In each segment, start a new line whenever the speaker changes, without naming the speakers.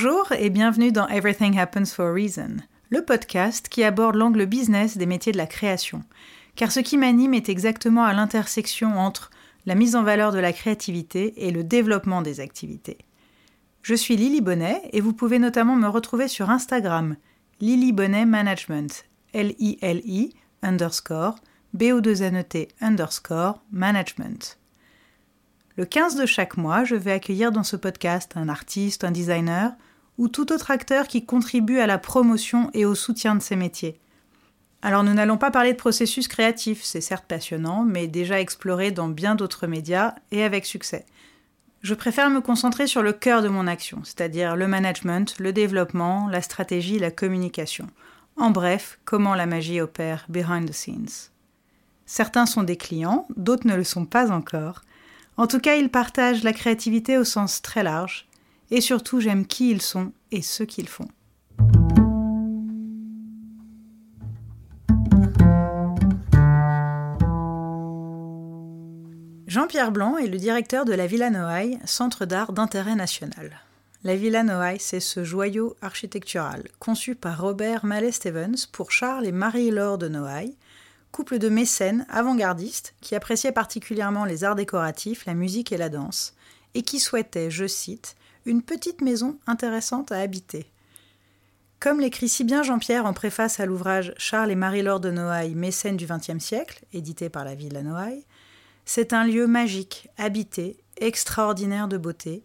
Bonjour et bienvenue dans Everything Happens for a Reason, le podcast qui aborde l'angle business des métiers de la création. Car ce qui m'anime est exactement à l'intersection entre la mise en valeur de la créativité et le développement des activités. Je suis Lily Bonnet et vous pouvez notamment me retrouver sur Instagram, Lily Bonnet Management, L-I-L-I underscore B-O-2-N-E-T underscore management. Le 15 de chaque mois, je vais accueillir dans ce podcast un artiste, un designer ou tout autre acteur qui contribue à la promotion et au soutien de ces métiers. Alors nous n'allons pas parler de processus créatif, c'est certes passionnant, mais déjà exploré dans bien d'autres médias et avec succès. Je préfère me concentrer sur le cœur de mon action, c'est-à-dire le management, le développement, la stratégie, la communication. En bref, comment la magie opère behind the scenes. Certains sont des clients, d'autres ne le sont pas encore, en tout cas, ils partagent la créativité au sens très large, et surtout j'aime qui ils sont et ce qu'ils font. Jean-Pierre Blanc est le directeur de la Villa Noailles, centre d'art d'intérêt national. La Villa Noailles, c'est ce joyau architectural conçu par Robert Mallet Stevens pour Charles et Marie-Laure de Noailles, couple de mécènes avant-gardistes qui appréciaient particulièrement les arts décoratifs, la musique et la danse, et qui souhaitaient, je cite, une petite maison intéressante à habiter. Comme l'écrit si bien Jean-Pierre en préface à l'ouvrage Charles et Marie-Laure de Noailles, mécènes du XXe siècle, édité par la Villa Noailles, c'est un lieu magique, habité, extraordinaire de beauté,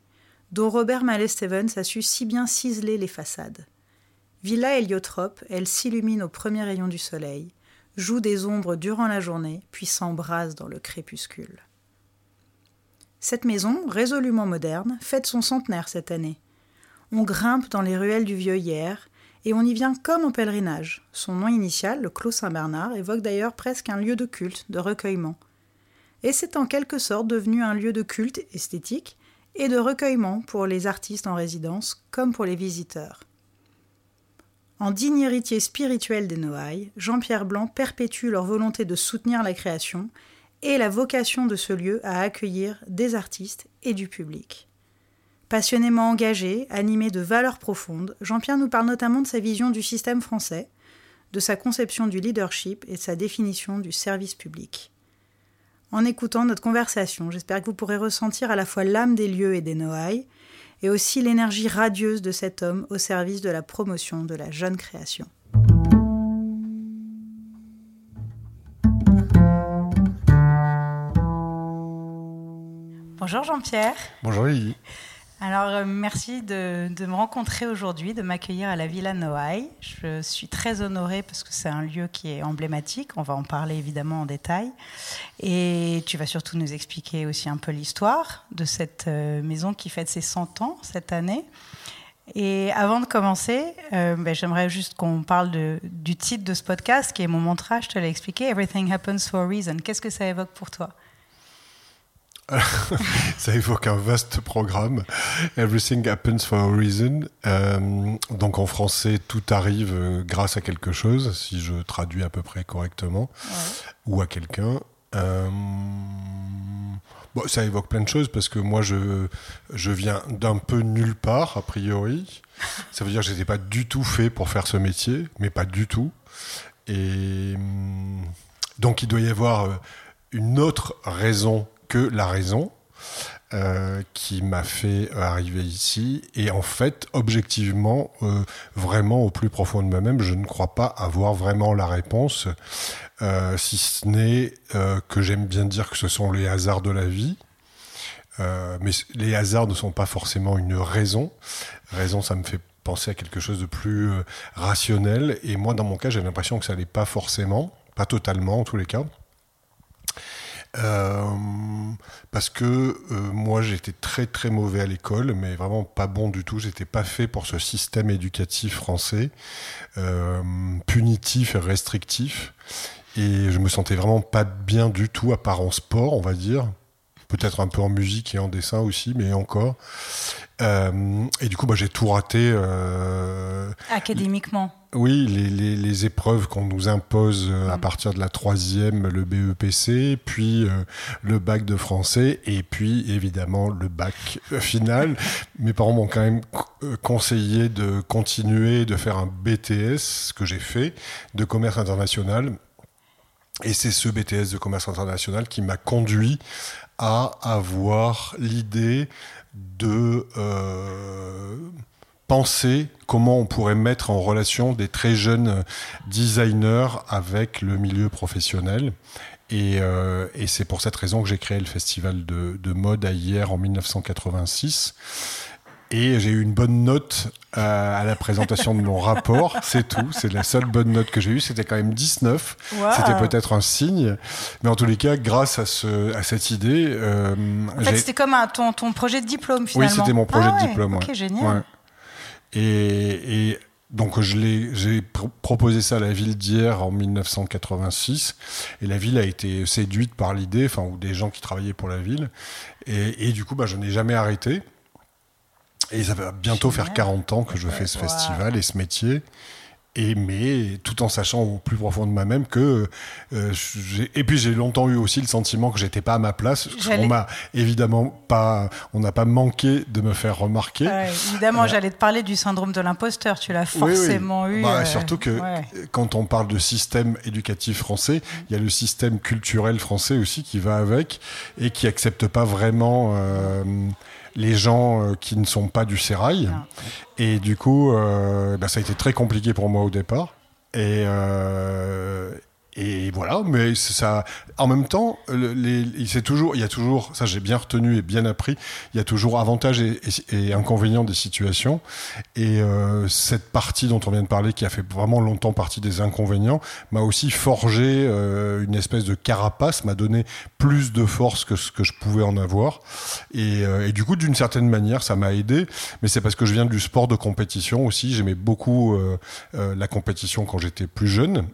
dont Robert Mallet Stevens a su si bien ciseler les façades. Villa héliotrope, elle s'illumine au premier rayon du soleil, joue des ombres durant la journée, puis s'embrase dans le crépuscule. Cette maison, résolument moderne, fête son centenaire cette année. On grimpe dans les ruelles du vieux hier, et on y vient comme en pèlerinage. Son nom initial, le Clos Saint-Bernard, évoque d'ailleurs presque un lieu de culte, de recueillement. Et c'est en quelque sorte devenu un lieu de culte esthétique et de recueillement pour les artistes en résidence comme pour les visiteurs. En digne héritier spirituel des Noailles, Jean-Pierre Blanc perpétue leur volonté de soutenir la création et la vocation de ce lieu à accueillir des artistes et du public. Passionnément engagé, animé de valeurs profondes, Jean-Pierre nous parle notamment de sa vision du système français, de sa conception du leadership et de sa définition du service public. En écoutant notre conversation, j'espère que vous pourrez ressentir à la fois l'âme des lieux et des Noailles, et aussi l'énergie radieuse de cet homme au service de la promotion de la jeune création. Bonjour Jean-Pierre.
Bonjour Lily.
Alors, euh, merci de, me rencontrer aujourd'hui, de m'accueillir à la Villa Noailles. Je suis très honorée parce que c'est un lieu qui est emblématique. On va en parler évidemment en détail. Et tu vas surtout nous expliquer aussi un peu l'histoire de cette euh, maison qui fête ses 100 ans cette année. Et avant de commencer, euh, ben, j'aimerais juste qu'on parle du titre de ce podcast, qui est mon mantra, je te l'ai expliqué, Everything Happens for a Reason. Qu'est-ce que ça évoque pour toi?
ça évoque un vaste programme. Everything happens for a reason. Euh, donc en français, tout arrive euh, grâce à quelque chose, si je traduis à peu près correctement, ou à quelqu'un. Euh, bon, ça évoque plein de choses parce que moi, je, je viens d'un peu nulle part, a priori. Ça veut dire que je n'étais pas du tout fait pour faire ce métier, mais pas du tout. Et donc il doit y avoir une autre raison que la raison euh, qui m'a fait arriver ici. Et en fait, objectivement, euh, vraiment au plus profond de moi-même, je ne crois pas avoir vraiment la réponse, euh, si ce n'est que j'aime bien dire que ce sont les hasards de la vie. mais les hasards ne sont pas forcément une raison. Raison, ça me fait penser à quelque chose de plus rationnel. Et moi, dans mon cas, j'ai l'impression que ça n'est pas forcément, pas totalement en tous les cas. Euh, parce que euh, moi j'étais très très mauvais à l'école, mais vraiment pas bon du tout. J'étais pas fait pour ce système éducatif français, euh, punitif et restrictif. Et je me sentais vraiment pas bien du tout, à part en sport, on va dire. Peut-être un peu en musique et en dessin aussi, mais encore. Euh, et du coup, bah, j'ai tout raté. Euh,
Académiquement
Oui, les, les, les épreuves qu'on nous impose euh, à mm. partir de la troisième, le BEPC, puis le bac de français, et puis évidemment le bac final. Mes parents m'ont quand même conseillé de continuer, de faire un BTS, ce que j'ai fait, de commerce international. Et c'est ce BTS de commerce international qui m'a conduit à avoir l'idée de euh, penser comment on pourrait mettre en relation des très jeunes designers avec le milieu professionnel. Et, euh, c'est pour cette raison que j'ai créé le festival de, de mode à hier en 1986. Et j'ai eu une bonne note euh, à la présentation de mon rapport, c'est tout. C'est la seule bonne note que j'ai eue. C'était quand même 19. C'était peut-être un signe. Mais en tous les cas, grâce à, ce, à cette idée. Euh,
en fait, c'était comme un, ton, ton, projet de diplôme finalement.
Oui, c'était mon projet
ah
de diplôme.
Ok, génial.
Et, et, donc j'ai proposé ça à la ville d'hier en 1986 et la ville a été séduite par l'idée, enfin ou des gens qui travaillaient pour la ville et, et du coup bah, je n'ai jamais arrêté. Et ça va bientôt faire 40 ans que je fais ce festival et ce métier. Et mais tout en sachant au plus profond de moi-même que euh, et puis j'ai longtemps eu aussi le sentiment que j'étais pas à ma place. On m'a évidemment pas, on n'a pas manqué de me faire remarquer.
évidemment, euh, j'allais te parler du syndrome de l'imposteur. Tu l'as forcément eu.
Bah, euh, surtout que quand on parle de système éducatif français, il y a le système culturel français aussi qui va avec et qui accepte pas vraiment les gens euh, qui ne sont pas du sérail. Et du coup, euh, bah, ça a été très compliqué pour moi au départ. Et, euh, et voilà, mais ça, en même temps, les, c'est toujours, il y a toujours, ça j'ai bien retenu et bien appris, il y a toujours avantages et, et, inconvénients des situations. Et euh, cette partie dont on vient de parler, qui a fait vraiment longtemps partie des inconvénients, m'a aussi forgé euh, une espèce de carapace, m'a donné plus de force que ce que je pouvais en avoir. Et, euh, et du coup, d'une certaine manière, ça m'a aidé. Mais c'est parce que je viens du sport de compétition aussi. J'aimais beaucoup euh, euh, la compétition quand j'étais plus jeune.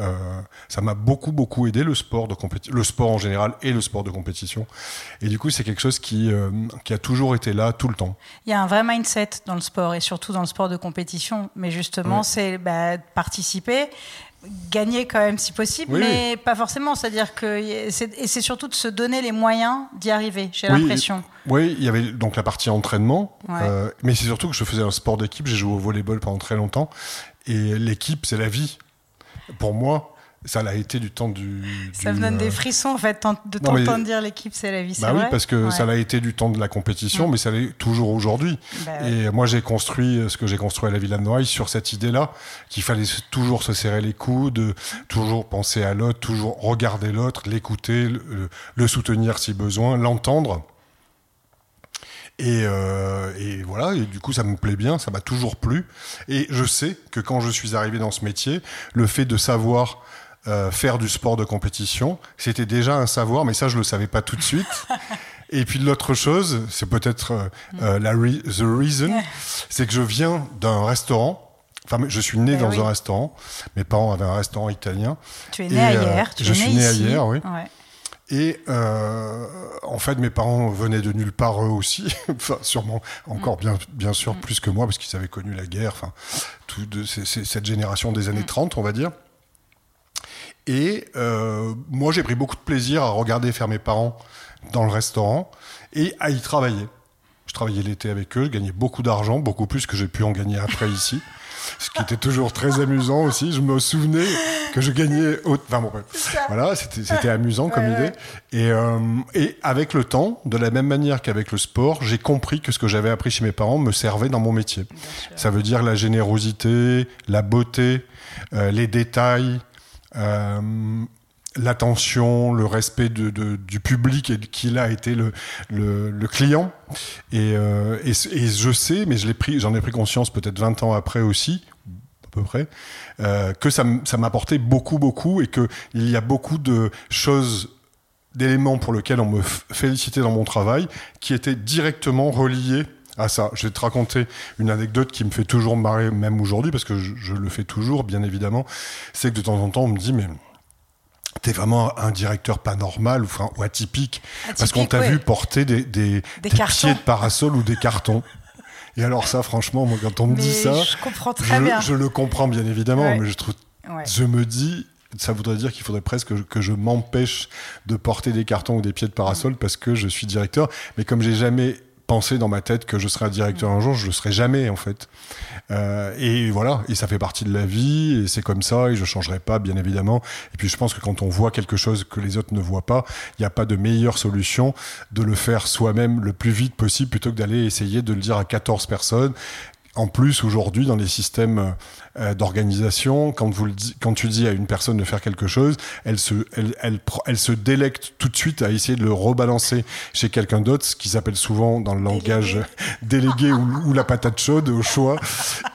Euh, ça m'a beaucoup beaucoup aidé le sport de le sport en général et le sport de compétition. Et du coup, c'est quelque chose qui euh, qui a toujours été là tout le temps.
Il y a un vrai mindset dans le sport et surtout dans le sport de compétition. Mais justement, c'est bah, participer, gagner quand même si possible, mais pas forcément. C'est-à-dire que et c'est surtout de se donner les moyens d'y arriver. J'ai l'impression.
Oui, il y avait donc la partie entraînement, euh, mais c'est surtout que je faisais un sport d'équipe. J'ai joué au volleyball pendant très longtemps, et l'équipe, c'est la vie pour moi, ça l'a été du temps du.
ça me donne des euh, frissons en fait de t'entendre dire l'équipe c'est la vie.
Bah oui, parce que ça l'a été du temps de la compétition, mais ça l'est toujours aujourd'hui. Bah et moi j'ai construit ce que j'ai construit à la Villa de Noailles sur cette idée-là, qu'il fallait toujours se serrer les coudes, toujours penser à l'autre, toujours regarder l'autre, l'écouter, le, soutenir si besoin, l'entendre. Et, euh, et, voilà, et du coup, ça me plaît bien, ça m'a toujours plu. Et je sais que quand je suis arrivé dans ce métier, le fait de savoir euh, faire du sport de compétition, c'était déjà un savoir, mais ça, je le savais pas tout de suite. Et puis l'autre chose, c'est peut-être euh, euh la the reason, c'est que je viens d'un restaurant. Enfin, je suis né eh dans un restaurant. Mes parents avaient un restaurant italien.
Tu es né ailleurs.
je suis né ailleurs, oui. Ouais. Et euh, en fait, mes parents venaient de nulle part eux aussi, enfin sûrement encore bien, bien sûr plus que moi parce qu'ils avaient connu la guerre, enfin tout de, cette génération des années 30, mm. on va dire. Et euh, moi, j'ai pris beaucoup de plaisir à regarder faire mes parents dans le restaurant et à y travailler. Je travaillais l'été avec eux, je gagnais beaucoup d'argent, beaucoup plus que j'ai pu en gagner après ici ce qui était toujours très amusant aussi. Je me souvenais que je gagnais. Enfin bon, voilà, c'était amusant comme idée. Et, euh, et avec le temps, de la même manière qu'avec le sport, j'ai compris que ce que j'avais appris chez mes parents me servait dans mon métier. Ça veut dire la générosité, la beauté, euh, les détails. Euh, l'attention, le respect de, de, du public et qui a été le, le, le client. Et, euh, et, je sais, mais je l'ai j'en ai pris conscience peut-être 20 ans après aussi, à peu près, euh, que ça, ça m'apportait beaucoup, beaucoup et qu'il y a beaucoup de choses d'éléments pour lesquels on me félicitait dans mon travail qui étaient directement reliés à ça. Je vais te raconter une anecdote qui me fait toujours marrer, même aujourd'hui, parce que je, le fais toujours, bien évidemment. C'est que de temps en temps, on me dit, mais t'es vraiment un directeur pas normal ou, enfin, ou atypique, parce qu'on t'a vu porter des, des, des, pieds de parasol ou des cartons. Et alors ça, franchement, moi, quand on me dit ça,
je comprends très bien.
Je le comprends bien évidemment, mais je trouve, je me dis, ça voudrait dire qu'il faudrait presque que je, que je m'empêche de porter des cartons ou des pieds de parasol parce que je suis directeur. Mais comme j'ai jamais pensé dans ma tête que je serais un directeur un jour, je le serai jamais en fait. Euh, et voilà, et ça fait partie de la vie, et c'est comme ça, et je changerai pas, bien évidemment. Et puis je pense que quand on voit quelque chose que les autres ne voient pas, il n'y a pas de meilleure solution de le faire soi-même le plus vite possible plutôt que d'aller essayer de le dire à 14 personnes en plus, aujourd'hui, dans les systèmes euh, d'organisation, quand, vous le quand tu dis à une personne de faire quelque chose, elle se, elle, elle, elle, se délecte tout de suite à essayer de le rebalancer chez quelqu'un d'autre, ce qui s'appelle souvent dans le langage délégué ou, la patate chaude au choix.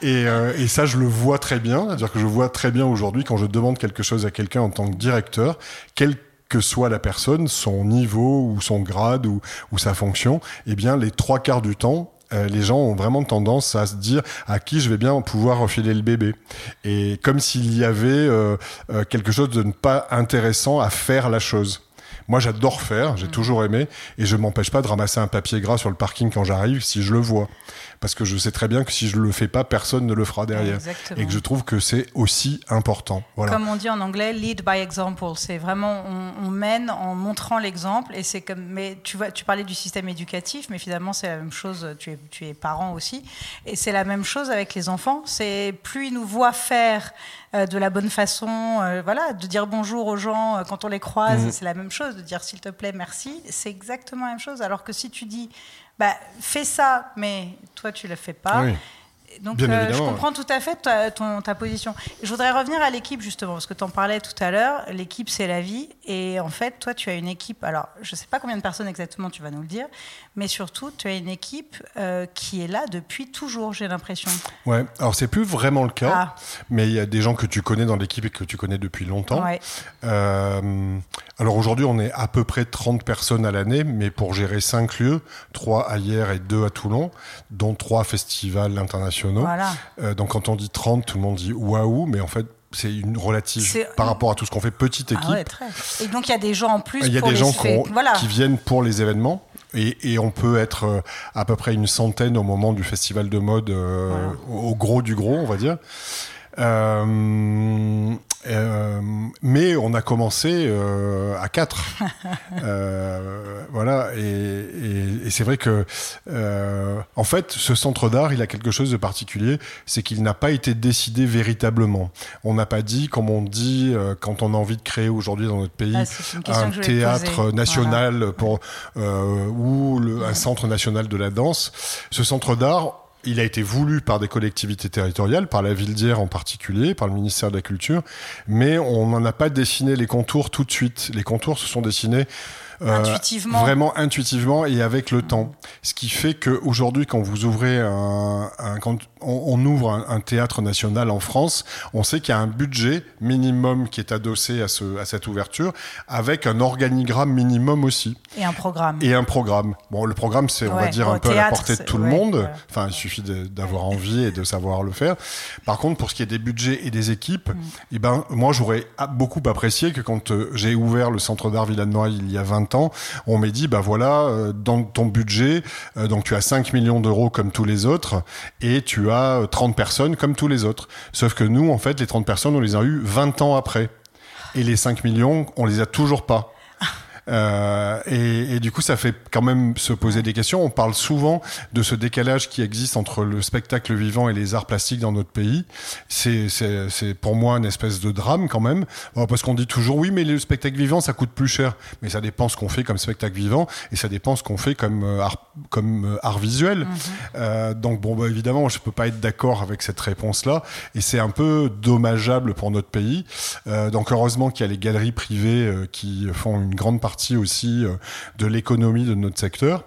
Et, euh, et ça, je le vois très bien. C'est-à-dire que je vois très bien aujourd'hui quand je demande quelque chose à quelqu'un en tant que directeur, quel que soit la personne, son niveau ou son grade ou, ou sa fonction, eh bien, les trois quarts du temps, euh, les gens ont vraiment tendance à se dire à qui je vais bien pouvoir refiler le bébé. Et comme s'il y avait euh, euh, quelque chose de ne pas intéressant à faire la chose. Moi, j'adore faire, j'ai mmh. toujours aimé, et je m'empêche pas de ramasser un papier gras sur le parking quand j'arrive si je le vois parce que je sais très bien que si je le fais pas, personne ne le fera derrière. Et que je trouve que c'est aussi important. Voilà.
Comme on dit en anglais, lead by example. C'est vraiment, on, mène en montrant l'exemple. Et c'est comme, mais tu vois, tu parlais du système éducatif, mais finalement c'est la même chose. Tu es, tu es parent aussi, et c'est la même chose avec les enfants. C'est plus ils nous voient faire euh, de la bonne façon, euh, voilà, de dire bonjour aux gens euh, quand on les croise, mmh. c'est la même chose. De dire s'il te plaît, merci, c'est exactement la même chose. Alors que si tu dis bah, fais ça, mais toi, tu ne le fais pas. Donc, euh, je comprends tout à fait ta, ton, ta position. Je voudrais revenir à l'équipe, justement, parce que tu en parlais tout à l'heure. L'équipe, c'est la vie. Et en fait, toi, tu as une équipe. Alors, je ne sais pas combien de personnes exactement, tu vas nous le dire. Mais surtout, tu as une équipe euh, qui est là depuis toujours, j'ai l'impression.
Ouais, alors, c'est plus vraiment le cas. Ah. Mais il y a des gens que tu connais dans l'équipe et que tu connais depuis longtemps. Euh, alors, aujourd'hui, on est à peu près 30 personnes à l'année, mais pour gérer 5 lieux, 3 à Hier et 2 à Toulon, dont 3 festivals internationaux euh, donc quand on dit 30, tout le monde dit waouh, mais en fait, c'est une relative par rapport à tout ce qu'on fait petite ah équipe.
Et donc il y a des gens en plus.
Il y a des gens qui viennent pour les événements. Et, on peut être euh, à peu près une centaine au moment du festival de mode, euh, au gros du gros, on va dire. Euh, euh, mais on a commencé euh, à 4. euh, voilà, et, et, et c'est vrai que, euh, en fait, ce centre d'art, il a quelque chose de particulier, c'est qu'il n'a pas été décidé véritablement. On n'a pas dit, comme on dit quand on a envie de créer aujourd'hui dans notre pays, ah, un théâtre national pour, ou le, un centre national de la danse. Ce centre d'art, il a été voulu par des collectivités territoriales, par la ville d'Hier en particulier, par le ministère de la Culture, mais on n'en a pas dessiné les contours tout de suite. Les contours se sont dessinés
intuitivement.
vraiment intuitivement et avec le temps. Ce qui fait qu'aujourd'hui, quand vous ouvrez un, un quand on, ouvre un, théâtre national en France, on sait qu'il y a un budget minimum qui est adossé à, ce, à cette ouverture, avec un organigramme minimum aussi.
Et un programme.
Et un programme. Bon, le programme, c'est, on va dire, un peu à la portée de tout le monde. Enfin, il suffit d'avoir envie et de savoir le faire. Par contre, pour ce qui est des budgets et des équipes, mm. eh ben, moi, j'aurais beaucoup apprécié que quand euh, j'ai ouvert le centre d'art Villanois il y a 20 on m'a dit, bah voilà, euh, dans ton budget, euh, donc tu as 5 millions d'euros comme tous les autres, et tu as 30 euh, personnes comme tous les autres. Sauf que nous, en fait, les 30 personnes, on les a eu 20 ans après. Et les 5 millions, on les a toujours pas. Euh, et, et, du coup, ça fait quand même se poser des questions. On parle souvent de ce décalage qui existe entre le spectacle vivant et les arts plastiques dans notre pays. C'est pour moi une espèce de drame quand même, parce qu'on dit toujours oui, mais le spectacle vivant, ça coûte plus cher. Mais ça dépend ce qu'on fait comme spectacle vivant et ça dépend ce qu'on fait comme euh, art, comme euh, art visuel. Mhm. euh, donc bon, bah, évidemment, je peux pas être d'accord avec cette réponse-là, et c'est un peu dommageable pour notre pays. Euh, donc heureusement qu'il y a les galeries privées qui font une grande partie aussi euh, de l'économie de notre secteur.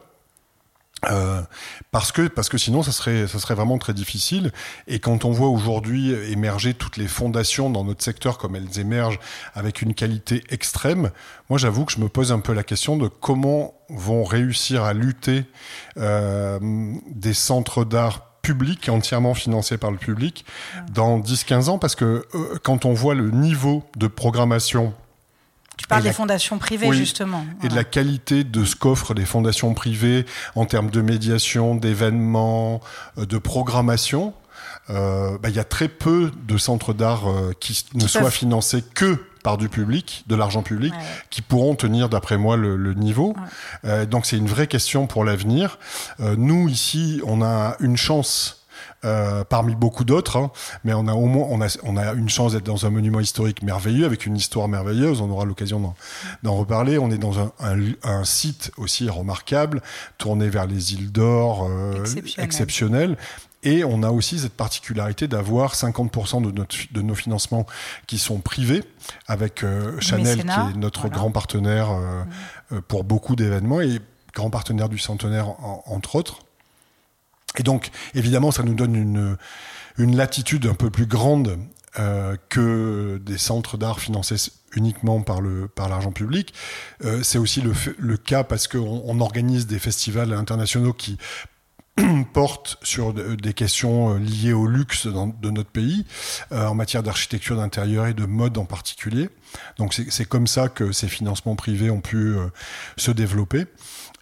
Euh, parce que parce que sinon ça serait ça serait vraiment très difficile et quand on voit aujourd'hui émerger toutes les fondations dans notre secteur comme elles émergent avec une qualité extrême moi j'avoue que je me pose un peu la question de comment vont réussir à lutter euh, des centres d'art publics entièrement financés par le public dans 10-15 ans parce que quand on voit le niveau de programmation
Tu parles des fondations privées, justement.
Et de la qualité de ce qu'offrent les fondations privées en termes de médiation, d'événements, euh, de programmation. Euh, bah, il y a très peu de centres d'art euh, qui ne soient financés que par du public, de l'argent public, qui pourront tenir, d'après moi, le, le niveau. Euh, donc c'est une vraie question pour l'avenir. Euh, nous, ici, on a une chance euh, parmi beaucoup d'autres, hein. mais on a au moins on a, on a une chance d'être dans un monument historique merveilleux avec une histoire merveilleuse. On aura l'occasion d'en reparler. On est dans un, un, un, site aussi remarquable, tourné vers les îles d'or, euh, exceptionnel. exceptionnel. Et on a aussi cette particularité d'avoir 50% de, notre, de nos financements qui sont privés, avec euh, Chanel qui est notre voilà. grand partenaire euh, mmh. pour beaucoup d'événements et grand partenaire du centenaire en, entre autres. Et donc, évidemment, ça nous donne une, une latitude un peu plus grande euh, que des centres d'art financés uniquement par le par l'argent public. Euh, c'est aussi le, le, cas parce qu'on on organise des festivals internationaux qui portent sur des questions euh, liées au luxe dans, de notre pays, euh, en matière d'architecture d'intérieur et de mode en particulier. Donc c'est comme ça que ces financements privés ont pu euh, se développer.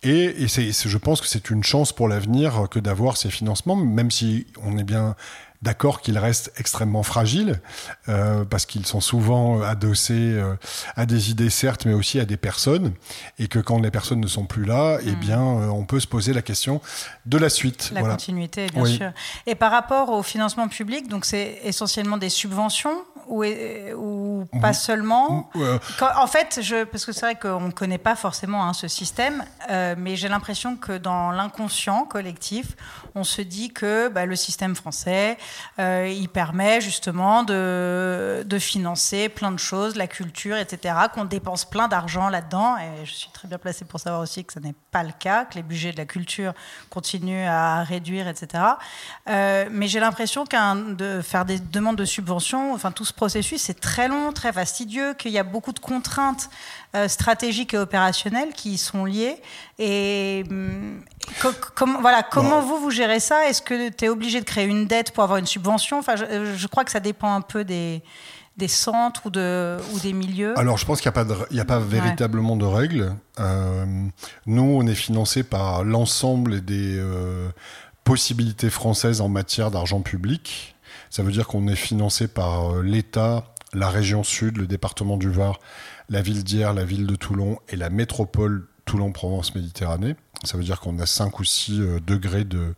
Et, et c'est, je pense que c'est une chance pour l'avenir que d'avoir ces financements, même si on est bien d'accord qu'ils restent extrêmement fragiles, euh, parce qu'ils sont souvent adossés euh, à des idées, certes, mais aussi à des personnes, et que quand les personnes ne sont plus là, eh bien, euh, on peut se poser la question de la suite.
La voilà. continuité, bien oui. sûr. Et par rapport au financement public, donc c'est essentiellement des subventions ou, ou pas seulement. Quand, En fait, je, parce que c'est vrai qu'on ne connaît pas forcément hein, ce système, euh, mais j'ai l'impression que dans l'inconscient collectif, on se dit que bah, le système français, euh, il permet justement de, de, financer plein de choses, la culture, etc., qu'on dépense plein d'argent là-dedans. Et je suis très bien placée pour savoir aussi que ce n'est pas le cas, que les budgets de la culture continuent à réduire, etc. Euh, mais j'ai l'impression qu'un de faire des demandes de subventions, enfin tout ce processus est très long, très fastidieux, qu'il y a beaucoup de contraintes euh, stratégiques et opérationnelles qui y sont liées. Et co com voilà, comment bon. vous, vous gérez ça? Est-ce que tu es obligé de créer une dette pour avoir une subvention? Enfin, je, je, crois que ça dépend un peu des, des centres ou, de, ou des milieux
Alors, je pense qu'il n'y a, a, pas véritablement ouais. de règles. Euh, nous, on est financé par l'ensemble des euh, possibilités françaises en matière d'argent public. Ça veut dire qu'on est financé par euh, l'État, la région Sud, le département du Var, la ville d'Hyères, la ville de Toulon et la métropole Toulon-Provence-Méditerranée. Ça veut dire qu'on a 5 ou 6 euh, degrés de,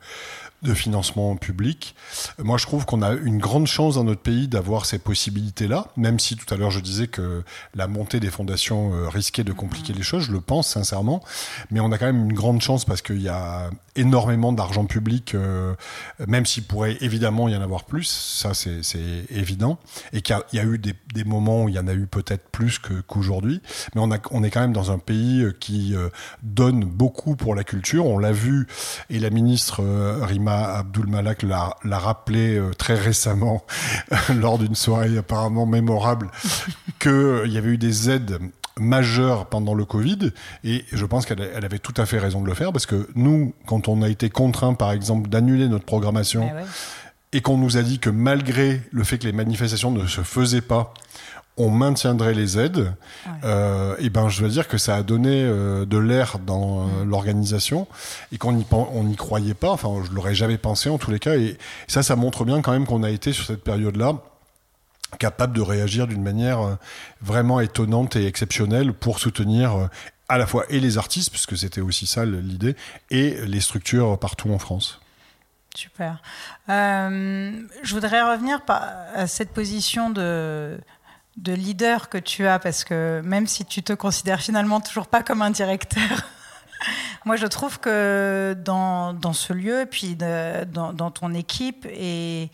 de financement public. Moi, je trouve qu'on a une grande chance dans notre pays d'avoir ces possibilités-là, même si tout à l'heure je disais que la montée des fondations euh, risquait de compliquer les choses, je le pense sincèrement, mais on a quand même une grande chance parce qu'il y a énormément d'argent public, euh, même s'il pourrait évidemment y en avoir plus, ça c'est évident, et qu'il y, y, a eu des, des, moments où il y en a eu peut-être plus qu'aujourd'hui, qu mais on, a, on est quand même dans un pays qui euh, donne beaucoup pour la culture, on l'a vu, et la ministre euh, Rima Abdul Malak l'a rappelé euh, très récemment lors d'une soirée apparemment mémorable qu'il euh, y avait eu des aides majeures pendant le Covid et je pense qu'elle elle avait tout à fait raison de le faire parce que nous, quand on a été contraint par exemple d'annuler notre programmation ouais. et qu'on nous a dit que malgré le fait que les manifestations ne se faisaient pas, on maintiendrait les aides, ouais. euh, et ben je dois dire que ça a donné euh, de l'air dans euh, mmh. l'organisation et qu'on n'y on n'y croyait pas. Enfin, je l'aurais jamais pensé en tous les cas. Et ça, ça montre bien quand même qu'on a été sur cette période-là capable de réagir d'une manière vraiment étonnante et exceptionnelle pour soutenir à la fois et les artistes, puisque c'était aussi ça l'idée, et les structures partout en France.
Super. Je voudrais revenir à cette position de, de leader que tu as, parce que même si tu te considères finalement toujours pas comme un directeur, moi je trouve que dans, dans ce lieu, puis dans, dans, ton équipe et,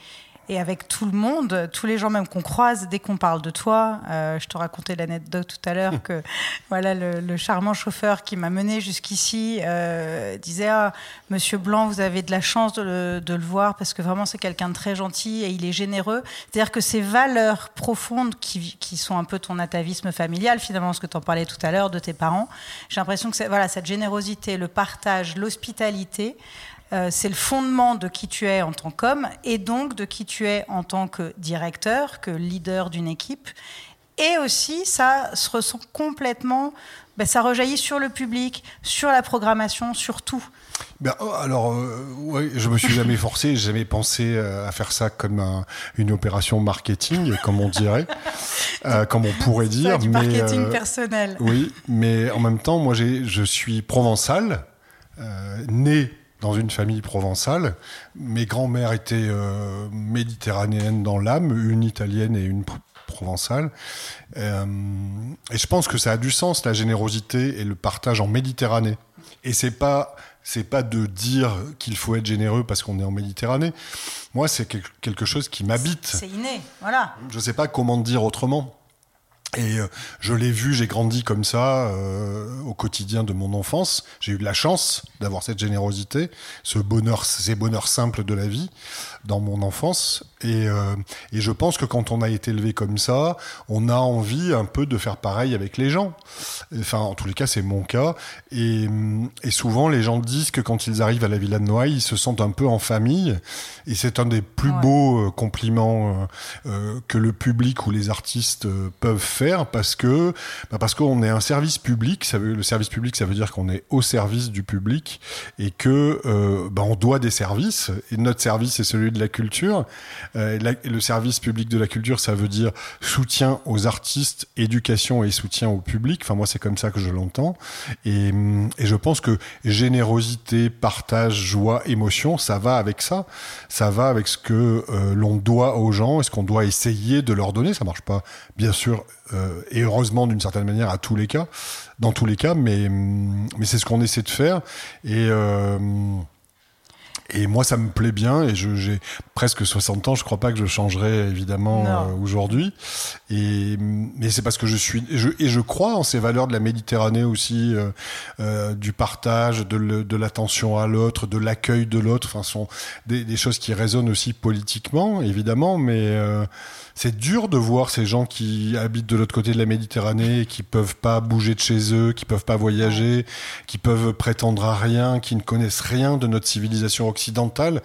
et avec tout le monde, tous les gens même qu'on croise dès qu'on parle de toi. Euh, je te racontais l'anecdote tout à l'heure que voilà le, le, charmant chauffeur qui m'a mené jusqu'ici euh, disait ah, Monsieur Blanc, vous avez de la chance de le, de le voir parce que vraiment c'est quelqu'un de très gentil et il est généreux. C'est-à-dire que ces valeurs profondes qui, qui, sont un peu ton atavisme familial, finalement, ce que tu en parlais tout à l'heure de tes parents, j'ai l'impression que voilà cette générosité, le partage, l'hospitalité. Euh, c'est le fondement de qui tu es en tant qu'homme et donc de qui tu es en tant que directeur, que leader d'une équipe. Et aussi, ça se ressent complètement, ben, ça rejaillit sur le public, sur la programmation, sur tout.
Ben, oh, alors, euh, je me suis jamais forcé, j'ai jamais pensé euh, à faire ça comme une opération marketing, comme on dirait, euh, comme on pourrait dire.
du marketing personnel.
Oui, mais en même temps, moi, je suis provençal, né dans une famille provençale. Mes grands-mères étaient méditerranéennes dans l'âme, une italienne et une provençale. et je pense que ça a du sens, la générosité et le partage en Méditerranée. Et c'est pas c'est pas de dire qu'il faut être généreux parce qu'on est en Méditerranée. Moi, c'est quelque chose qui m'habite.
C'est inné, voilà.
Je sais pas comment dire autrement. Et euh, je l'ai vu, j'ai grandi comme ça euh, au quotidien de mon enfance. J'ai eu de la chance d'avoir cette générosité, ce bonheur, ces bonheurs simples de la vie dans mon enfance. Et, euh, et, je pense que quand on a été élevé comme ça, on a envie un peu de faire pareil avec les gens. Enfin, en tous les cas, c'est mon cas. Et, et, souvent, les gens disent que quand ils arrivent à la Villa de Noailles, ils se sentent un peu en famille. Et c'est un des plus beaux euh, compliments euh, euh, que le public ou les artistes peuvent faire parce que bah parce qu'on est un service public. Ça veut, le service public, ça veut dire qu'on est au service du public et que bah, on doit des services. Et notre service, c'est celui de la culture. Euh, le service public de la culture, ça veut dire soutien aux artistes, éducation et soutien au public. Enfin, moi, c'est comme ça que je l'entends. Et, et, je pense que générosité, partage, joie, émotion, ça va avec ça. Ça va avec ce que euh, l'on doit aux gens et ce qu'on doit essayer de leur donner. Ça marche pas, bien sûr, euh, et heureusement d'une certaine manière à tous les cas, dans tous les cas, mais, mais c'est ce qu'on essaie de faire. Et et moi, ça me plaît bien et j'ai presque 60 ans. Je crois pas que je changerai évidemment euh, aujourd'hui. Et mais c'est parce que je suis et je, et je, crois en ces valeurs de la Méditerranée aussi, euh, euh du partage, de, de l'attention à l'autre, de l'accueil de l'autre. Enfin, sont des, des, choses qui résonnent aussi politiquement, évidemment, mais euh, c'est dur de voir ces gens qui habitent de l'autre côté de la Méditerranée, qui peuvent pas bouger de chez eux, qui peuvent pas voyager, qui peuvent prétendre à rien, qui ne connaissent rien de notre civilisation occidentale.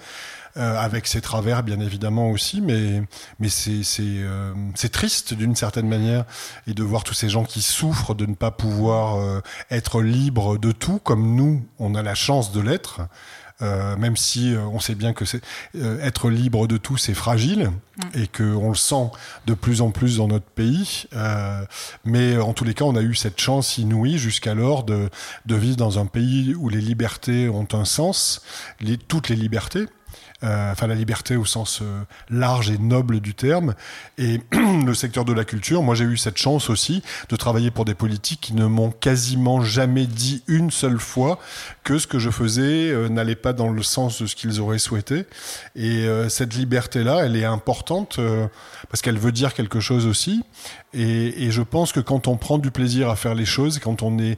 Euh, avec ses travers bien évidemment aussi, mais mais c'est euh, triste d'une certaine manière et de voir tous ces gens qui souffrent de ne pas pouvoir euh, être libres de tout comme nous on a la chance de l'être. Euh, même si euh, on sait bien que c'est euh, être libre de tout, c'est fragile mm. et que on le sent de plus en plus dans notre pays. mais en tous les cas, on a eu cette chance inouïe jusqu'alors de, de vivre dans un pays où les libertés ont un sens, les, toutes les libertés. Euh, enfin la liberté au sens euh, large et noble du terme. Et le secteur de la culture, moi j'ai eu cette chance aussi de travailler pour des politiques qui ne m'ont quasiment jamais dit une seule fois que ce que je faisais euh, n'allait pas dans le sens de ce qu'ils auraient souhaité. Et cette liberté-là, elle est importante parce qu'elle veut dire quelque chose aussi. Et, et je pense que quand on prend du plaisir à faire les choses, quand on est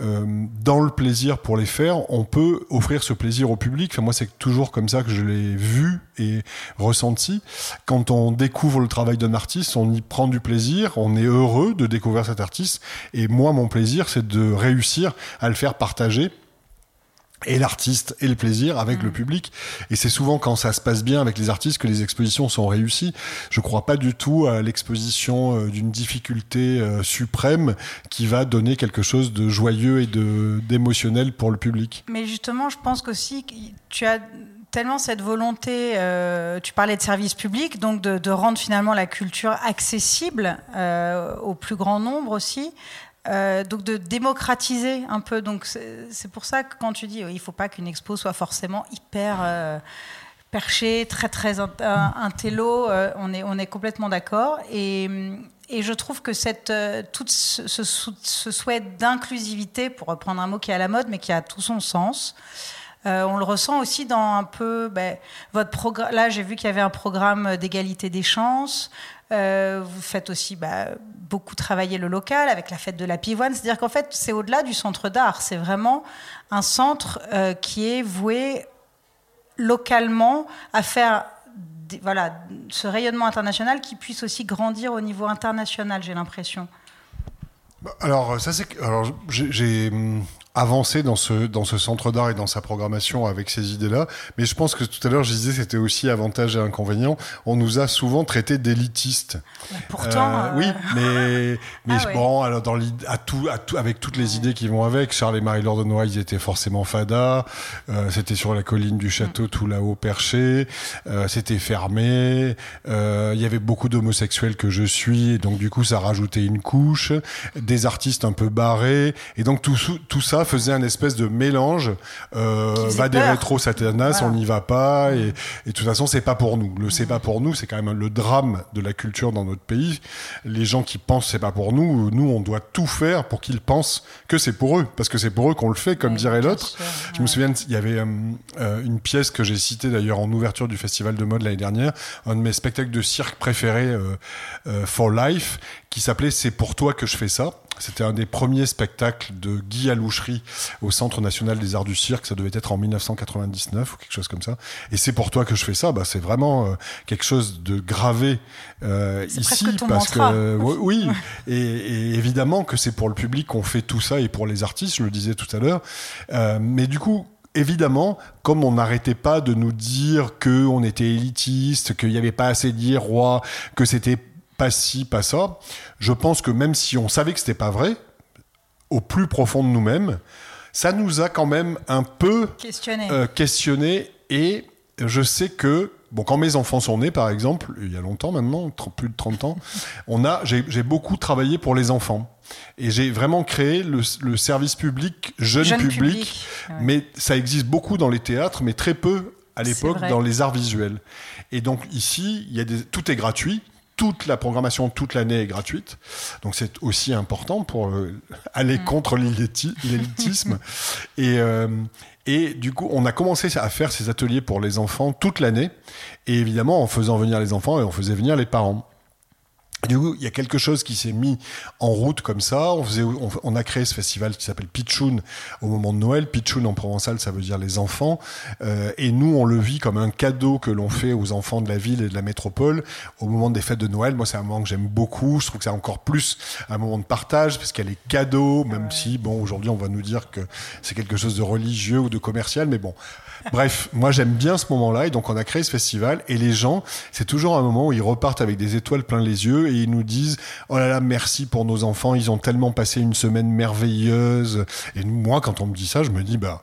dans le plaisir pour les faire, on peut offrir ce plaisir au public. Enfin, moi, c'est toujours comme ça que je l'ai vu et ressenti. Quand on découvre le travail d'un artiste, on y prend du plaisir, on est heureux de découvrir cet artiste. Et moi, mon plaisir, c'est de réussir à le faire partager et l'artiste et le plaisir avec le mm. public. Et c'est souvent quand ça se passe bien avec les artistes que les expositions sont réussies. Je crois pas du tout à l'exposition euh, d'une difficulté euh, suprême qui va donner quelque chose de joyeux et de d'émotionnel pour le public.
Mais justement, je pense qu'aussi tu as tellement cette volonté, euh, tu parlais de service public, donc de, de, rendre finalement la culture accessible au plus grand nombre aussi. Euh, donc de démocratiser un peu. Donc c'est pour ça que quand tu dis il ne faut pas qu'une expo soit forcément hyper euh, perchée, très très intello, euh, on, est, on est complètement d'accord. Et, et, je trouve que cette, tout ce, ce, souhait d'inclusivité, pour reprendre un mot qui est à la mode, mais qui a tout son sens, on le ressent aussi dans un peu ben, votre programme. Là, j'ai vu qu'il y avait un programme d'égalité des chances. Euh, vous faites aussi bah, beaucoup travailler le local avec la fête de la pivoine. C'est-à-dire qu'en fait, c'est au-delà du centre d'art. C'est vraiment un centre euh, qui est voué localement à faire voilà, ce rayonnement international qui puisse aussi grandir au niveau international, j'ai l'impression.
Bah, alors, ça c'est. Alors, j'ai. Avancer dans ce, dans ce centre d'art et dans sa programmation avec ces idées-là. Mais je pense que tout à l'heure, je disais, c'était aussi avantage et inconvénient. On nous a souvent traités d'élitistes.
Pourtant.
Euh, oui, mais, mais ah bon, alors dans à tout, à tout, avec toutes les idées qui vont avec, Charles et Marie Laure de Noailles, ils étaient forcément fada. Euh, c'était sur la colline du château, mm. tout là-haut perché. Euh, c'était fermé. Euh, il y avait beaucoup d'homosexuels que je suis, et donc du coup, ça rajoutait une couche. Des artistes un peu barrés, et donc tout, tout ça faisait un espèce de mélange. Euh, va des rétro satanas, on n'y va pas, et, et de toute façon, c'est pas pour nous. Le c'est pas pour nous, c'est quand même le drame de la culture dans notre pays. Les gens qui pensent c'est pas pour nous, nous, on doit tout faire pour qu'ils pensent que c'est pour eux, parce que c'est pour eux qu'on le fait, comme dirait l'autre. Je me souviens, il y avait euh, euh, une pièce que j'ai citée d'ailleurs en ouverture du festival de mode l'année dernière, un de mes spectacles de cirque préférés euh, for life, qui s'appelait C'est pour toi que je fais ça. C'était un des premiers spectacles de Guy Aloucherie au Centre national des arts du cirque. Ça devait être en 1999 ou quelque chose comme ça. Et c'est pour toi que je fais ça. Bah, c'est vraiment euh, quelque chose de gravé euh, ici parce que oui. Et, évidemment que c'est pour le public qu'on fait tout ça et pour les artistes. Je le disais tout à l'heure. Euh, mais du coup, évidemment, comme on n'arrêtait pas de nous dire que on était élitiste, qu'il n'y avait pas assez d'Irois, que c'était pas ci, pas ça. Je pense que même si on savait que c'était pas vrai, au plus profond de nous-mêmes, ça nous a quand même un peu questionné. Euh, et je sais que bon, quand mes enfants sont nés, par exemple, il y a longtemps maintenant, plus de 30 ans, on a, j'ai beaucoup travaillé pour les enfants. Et j'ai vraiment créé le, service public jeune, public, mais ça existe beaucoup dans les théâtres, mais très peu à l'époque dans les arts visuels. Et donc ici, il y a des, tout est gratuit toute la programmation toute l'année est gratuite. Donc c'est aussi important pour euh, aller mm. contre l'élitisme. et, euh, et du coup, on a commencé à faire ces ateliers pour les enfants toute l'année. Et évidemment, en faisant venir les enfants et on faisait venir les parents. Du coup, il y a quelque chose qui s'est mis en route comme ça. On, faisait, on, a créé ce festival qui s'appelle Pichoun au moment de Noël. Pichoun en provençal, ça veut dire les enfants. Euh, et nous, on le vit comme un cadeau que l'on fait aux enfants de la ville et de la métropole au moment des fêtes de Noël. Moi, c'est un moment que j'aime beaucoup. Je trouve que c'est encore plus un moment de partage parce qu'il y a les cadeaux, même si, bon, aujourd'hui, on va nous dire que c'est quelque chose de religieux ou de commercial. Mais bon, Bref, moi j'aime bien ce moment-là et donc on a créé ce festival et les gens, c'est toujours un moment où ils repartent avec des étoiles plein les yeux et ils nous disent oh là là merci pour nos enfants, ils ont tellement passé une semaine merveilleuse et moi quand on me dit ça, je me dis bah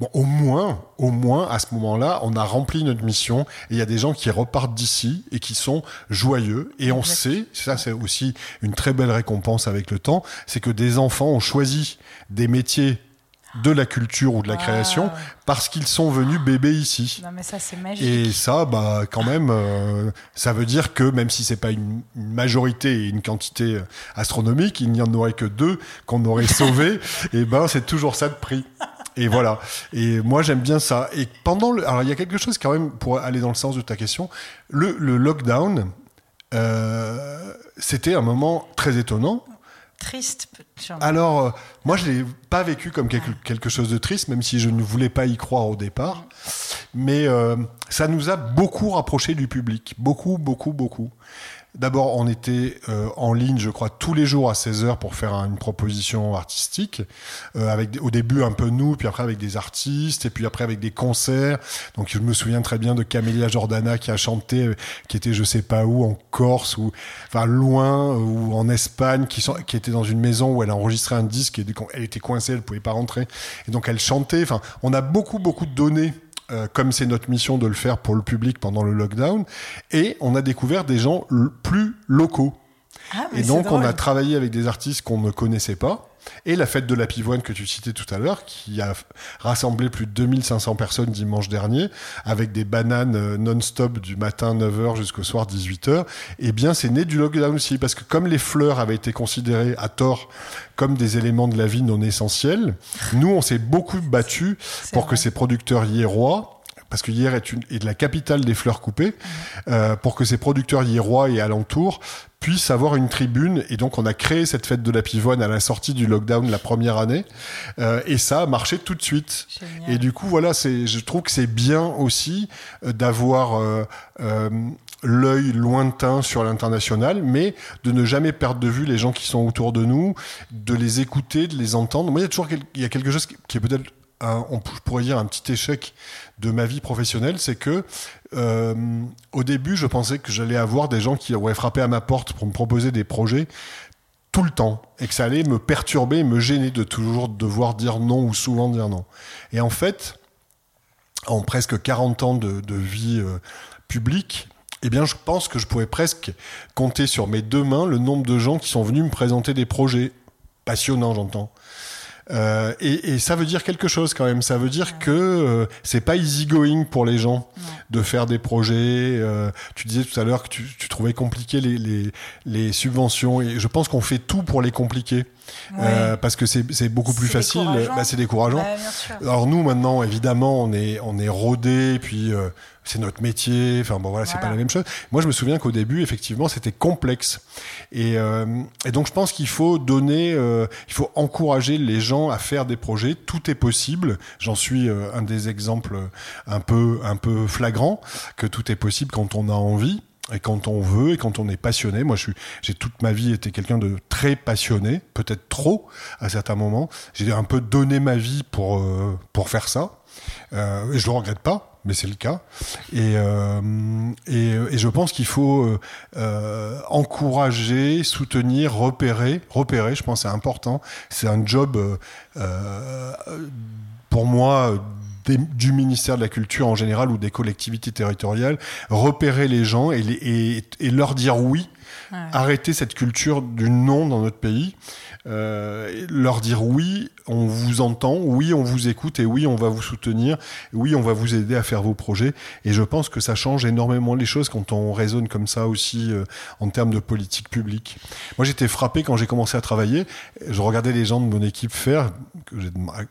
Bon, au moins, au moins, à ce moment-là, on a rempli notre mission et il y a des gens qui repartent d'ici et qui sont joyeux. Et on sait, ça c'est aussi une très belle récompense avec le temps, c'est que des enfants ont choisi des métiers de la culture ou de la création parce qu'ils sont venus bébés ici.
Non mais ça c'est magique.
Et ça, bah quand même, euh, ça veut dire que même si c'est pas une, majorité et une quantité euh, astronomique, il n'y en aurait que deux qu'on aurait sauvés. et ben c'est toujours ça de prix. Et voilà. Et moi j'aime bien ça. Et pendant le, alors il y a quelque chose quand même pour aller dans le sens de ta question. Le, lockdown, euh, c'était un moment très étonnant
triste.
Alors, euh, moi, je l'ai pas vécu comme quelque, chose de triste, même si je ne voulais pas y croire au départ. Mais euh, ça nous a beaucoup rapprochés du public. Beaucoup, beaucoup, beaucoup. D'abord, on était euh, en ligne, je crois, tous les jours à 16h pour faire une proposition artistique, euh, avec au début un peu nous, puis après avec des artistes, et puis après avec des concerts. Donc je me souviens très bien de Camélia Jordana qui a chanté, euh, qui était je sais pas où, en Corse, ou enfin loin, ou en Espagne, qui, sont, qui était dans une maison où elle a enregistré un disque, et elle était coincée, elle pouvait pas rentrer. Et donc elle chantait. Enfin, on a beaucoup, beaucoup de données euh, comme c'est notre mission de le faire pour le public pendant le lockdown. Et on a découvert des gens plus locaux. Ah, et donc, on a travaillé avec des artistes qu'on ne connaissait pas. Et la fête de la pivoine que tu citais tout à l'heure, qui a rassemblé plus de 2500 personnes dimanche dernier, avec des bananes euh, non-stop du matin 9h jusqu'au soir 18h, eh bien, c'est né du lockdown aussi. Parce que comme les fleurs avaient été considérées à tort comme des éléments de la vie non essentiels, nous, on s'est beaucoup battu pour que ces producteurs hiérois parce que hier est, une, est de la capitale des fleurs coupées, euh, pour que ces producteurs hiérois et alentours puissent avoir une tribune. Et donc, on a créé cette fête de la pivoine à la sortie du lockdown la première année. Euh, et ça a marché tout de suite. Et du coup, voilà, c'est, je trouve que c'est bien aussi euh, d'avoir euh, l'œil lointain sur l'international, mais de ne jamais perdre de vue les gens qui sont autour de nous, de les écouter, de les entendre. Moi, il y a toujours il y a quelque chose qui est peut-être on pourrait dire un petit échec de ma vie professionnelle, c'est que euh, au début, je pensais que j'allais avoir des gens qui auraient frappé à ma porte pour me proposer des projets tout le temps et que ça allait me perturber, me gêner de toujours devoir dire non ou souvent dire non. Et en fait, en presque 40 ans de, vie euh, publique, eh bien, je pense que je pourrais presque compter sur mes deux mains le nombre de gens qui sont venus me présenter des projets passionnants, j'entends, euh, et, et, ça veut dire quelque chose quand même. Ça veut dire que euh, c'est pas easy going pour les gens de faire des projets. Euh, tu disais tout à l'heure que tu, tu, trouvais compliqué les, les, les, subventions, et je pense qu'on fait tout pour les compliquer. Euh, parce que c'est beaucoup plus facile, bah, c'est décourageant. Bah, Alors nous maintenant, évidemment, on est on est rodé, puis euh, c'est notre métier. Enfin bon voilà, c'est pas la même chose. Moi, je me souviens qu'au début, effectivement, c'était complexe. Et, euh, et, donc, je pense qu'il faut donner, euh, il faut encourager les gens à faire des projets. Tout est possible. J'en suis euh, un des exemples un peu un peu flagrant que tout est possible quand on a envie et quand on veut et quand on est passionné. Moi, je suis, j'ai toute ma vie été quelqu'un de très passionné, peut-être trop à certains moments. J'ai un peu donné ma vie pour pour faire ça. Euh, et je le regrette pas, mais c'est le cas. Et, euh, et, et, je pense qu'il faut euh, euh, encourager, soutenir, repérer. Repérer, je pense, c'est important. C'est un job, euh, pour moi, du ministère de la Culture en général ou des collectivités territoriales, repérer les gens et, les, et, et leur dire oui. Arrêter cette culture du non dans notre pays. Euh, leur dire oui, on vous entend, oui, on vous écoute et oui, on va vous soutenir, oui, on va vous aider à faire vos projets. Et je pense que ça change énormément les choses quand on raisonne comme ça aussi euh, en termes de politique publique. Moi, j'étais frappé quand j'ai commencé à travailler. Je regardais les gens de mon équipe faire, que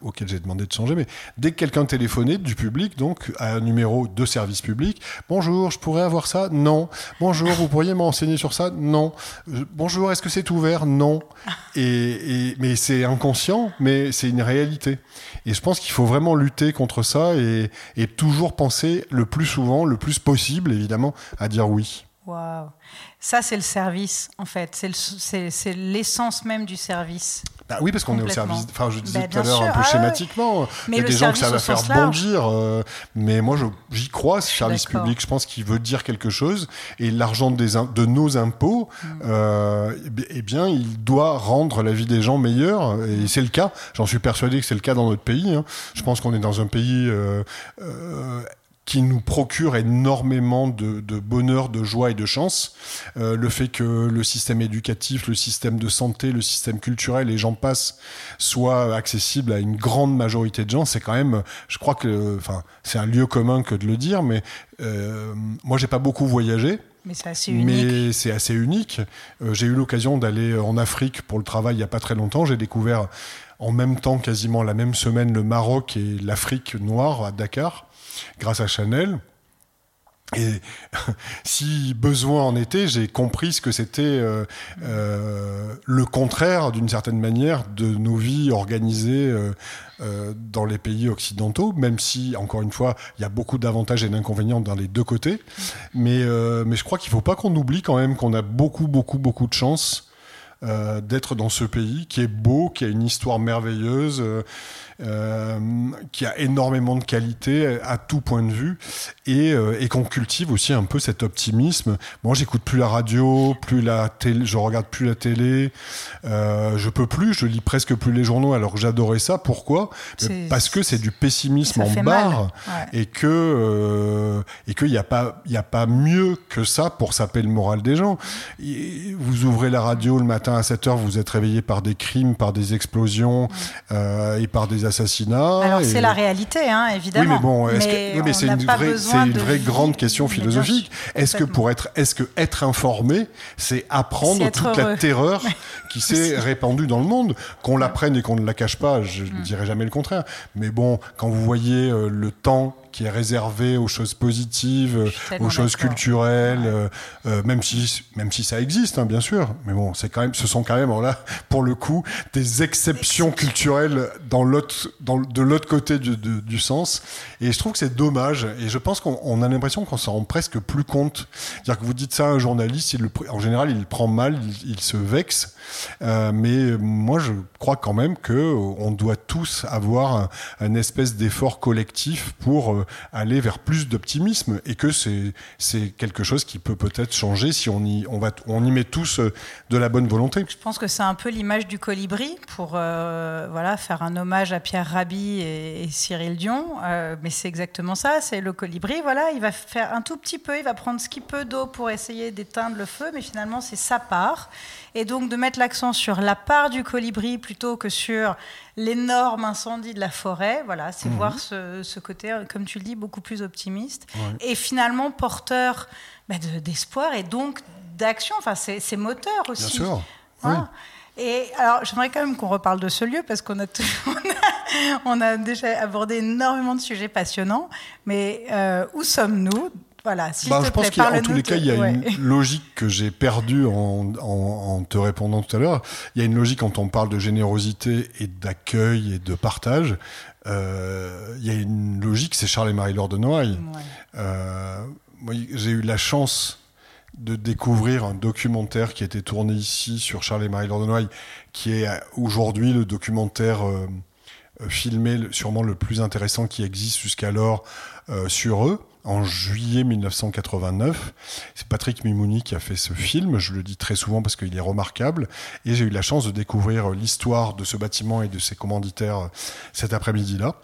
auxquels j'ai demandé de changer, mais dès que quelqu'un téléphonait du public, donc à un numéro de service public, bonjour, je pourrais avoir ça? Non. Bonjour, vous pourriez m'enseigner sur ça? Non. Bonjour, est-ce que c'est ouvert? Non. Mais c'est inconscient, mais c'est une réalité. Et je pense qu'il faut vraiment lutter contre ça et, et, toujours penser le plus souvent, le plus possible, évidemment, à dire oui.
Waouh Ça, c'est le service, en fait. C'est l'essence même du service.
Bah oui, parce qu'on est au service. Enfin, je disais bah, tout à l'heure un peu ah schématiquement. il y a des gens que ça va faire bondir. Euh, mais moi, j'y crois, ce service public. Je pense qu'il veut dire quelque chose. Et l'argent de nos impôts, mm. euh, eh bien, il doit rendre la vie des gens meilleure. Et c'est le cas. J'en suis persuadé que c'est le cas dans notre pays. Hein. Je pense qu'on est dans un pays euh, euh qui nous procure énormément de, bonheur, de joie et de chance. Euh, le fait que le système éducatif, le système de santé, le système culturel et j'en passe soit accessible à une grande majorité de gens, c'est quand même, je crois que, enfin, c'est un lieu commun que de le dire, mais euh, moi j'ai pas beaucoup voyagé.
Mais c'est assez unique.
Mais c'est assez unique. Euh, j'ai eu l'occasion d'aller en Afrique pour le travail il n'y a pas très longtemps. J'ai découvert en même temps, quasiment la même semaine, le Maroc et l'Afrique noire à Dakar grâce à Chanel. Et si besoin en était, j'ai compris ce que c'était euh, euh, le contraire, d'une certaine manière, de nos vies organisées euh, dans les pays occidentaux, même si, encore une fois, il y a beaucoup d'avantages et d'inconvénients dans les deux côtés. Mais, mais je crois qu'il ne faut pas qu'on oublie quand même qu'on a beaucoup, beaucoup, beaucoup de chance d'être dans ce pays qui est beau, qui a une histoire merveilleuse qui a énormément de qualité à tout point de vue et, euh, et qu'on cultive aussi un peu cet optimisme. Moi, j'écoute plus la radio, plus la télé, je regarde plus la télé, euh, je peux plus, je lis presque plus les journaux alors que j'adorais ça. Pourquoi? Parce que c'est du pessimisme en barre et que euh, et qu'il n'y a pas il a pas mieux que ça pour saper le moral des gens. vous ouvrez la radio le matin à 7 heures, vous êtes réveillé par des crimes, par des explosions euh, et par des
Alors c'est la réalité, hein, évidemment.
Oui, mais bon, c'est une vraie, c'est une vraie grande question philosophique. Est-ce que pour être, est-ce que être informé, c'est apprendre toute la terreur qui s'est répandue dans le monde, qu'on l'apprenne et qu'on ne la cache pas, je ne mm. dirais jamais le contraire. Mais bon, quand vous voyez euh, le temps qui est réservé aux choses positives, aux choses culturelles, même si même si ça existe, hein, bien sûr. Mais bon, c'est quand même, ce sont quand même là pour le coup des exceptions culturelles dans l'autre, dans de l'autre côté du, du, sens. Et je trouve que c'est dommage. Et je pense qu'on a l'impression qu'on s'en rend presque plus compte. C'est-à-dire que vous dites ça à un journaliste, il le, en général, il prend mal, il, se vexe. Euh, mais moi, je crois quand même que on doit tous avoir un, espèce d'effort collectif pour euh, aller vers plus d'optimisme et que c'est quelque chose qui peut peut-être changer si on y on va on y met tous euh, de la bonne volonté.
Je pense que c'est un peu l'image du colibri pour voilà faire un hommage à Pierre Rabhi et, Cyril Dion. mais c'est exactement ça. C'est le colibri. Voilà, il va faire un tout petit peu, il va prendre ce qu'il peut d'eau pour essayer d'éteindre le feu, mais finalement c'est sa part et donc de mettre l'accent sur la part du colibri plutôt que sur l'énorme incendie de la forêt. Voilà, c'est mhm. voir ce, côté, comme tu le dis, beaucoup plus optimiste et finalement porteur bah, d'espoir et donc d'action. Enfin, c'est moteur aussi.
Bien sûr. Hein
et alors, j'aimerais quand même qu'on reparle de ce lieu parce qu'on a, on a, déjà abordé énormément de sujets passionnants. Mais euh, où sommes-nous? Voilà,
bah, je pense qu'en tous les cas, il y a une logique que j'ai perdue en, te répondant tout à l'heure. Il y a une logique quand on parle de générosité et d'accueil et de partage. Euh, il y a une logique, c'est Charles et Marie-Laure de Noailles. Euh, j'ai eu la chance de découvrir un documentaire qui a été tourné ici sur Charles et Marie-Laure de Noailles, qui est aujourd'hui le documentaire euh, filmé sûrement le plus intéressant qui existe jusqu'alors sur eux en juillet 1989. C'est Patrick Mimouni qui a fait ce film, je le dis très souvent parce qu'il est remarquable, et j'ai eu la chance de découvrir l'histoire de ce bâtiment et de ses commanditaires cet après-midi-là.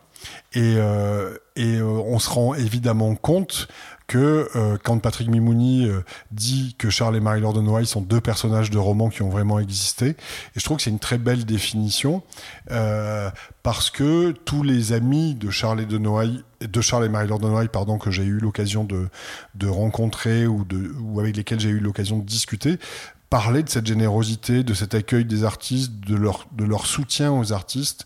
Et, euh, euh, on se rend évidemment compte que euh, quand Patrick Mimouni euh, dit que Charles et Marie-Laure de Noailles sont deux personnages de romans qui ont vraiment existé, et je trouve que c'est une très belle définition, euh, parce que tous les amis de Charles et de de Charles et Marie-Laure de Noailles, pardon, que j'ai eu l'occasion de, rencontrer ou, avec lesquels j'ai eu l'occasion de discuter, parlaient de cette générosité, de cet accueil des artistes, de leur soutien aux artistes.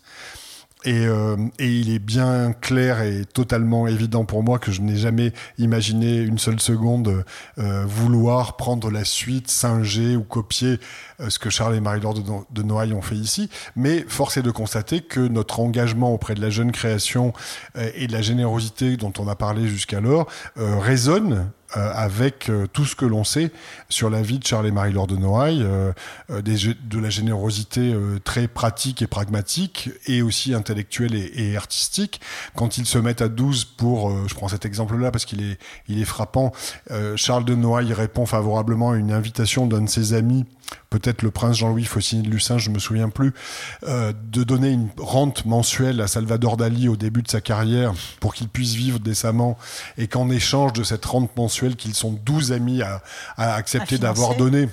Et, euh, et, il est bien clair et totalement évident pour moi que je n'ai jamais imaginé une seule seconde euh, vouloir prendre la suite, singer ou copier euh, ce que Charles et Marie-Laure de, de, Noailles ont fait ici. Mais force est de constater que notre engagement auprès de la jeune création euh, et de la générosité dont on a parlé jusqu'alors résonne euh, avec euh, tout ce que l'on sait sur la vie de Charles et Marie-Laure de Noailles, euh, de la générosité très pratique et pragmatique, et aussi intellectuelle et, artistique. Quand ils se mettent à 12 pour, je prends cet exemple-là parce qu'il est, il est frappant, Charles de Noailles répond favorablement à une invitation d'un de ses amis peut-être le prince Jean-Louis Faucigny de Lucin, je me souviens plus, euh, de donner une rente mensuelle à Salvador Dali au début de sa carrière pour qu'il puisse vivre décemment et qu'en échange de cette rente mensuelle qu'ils sont 12 amis à, accepter d'avoir donné.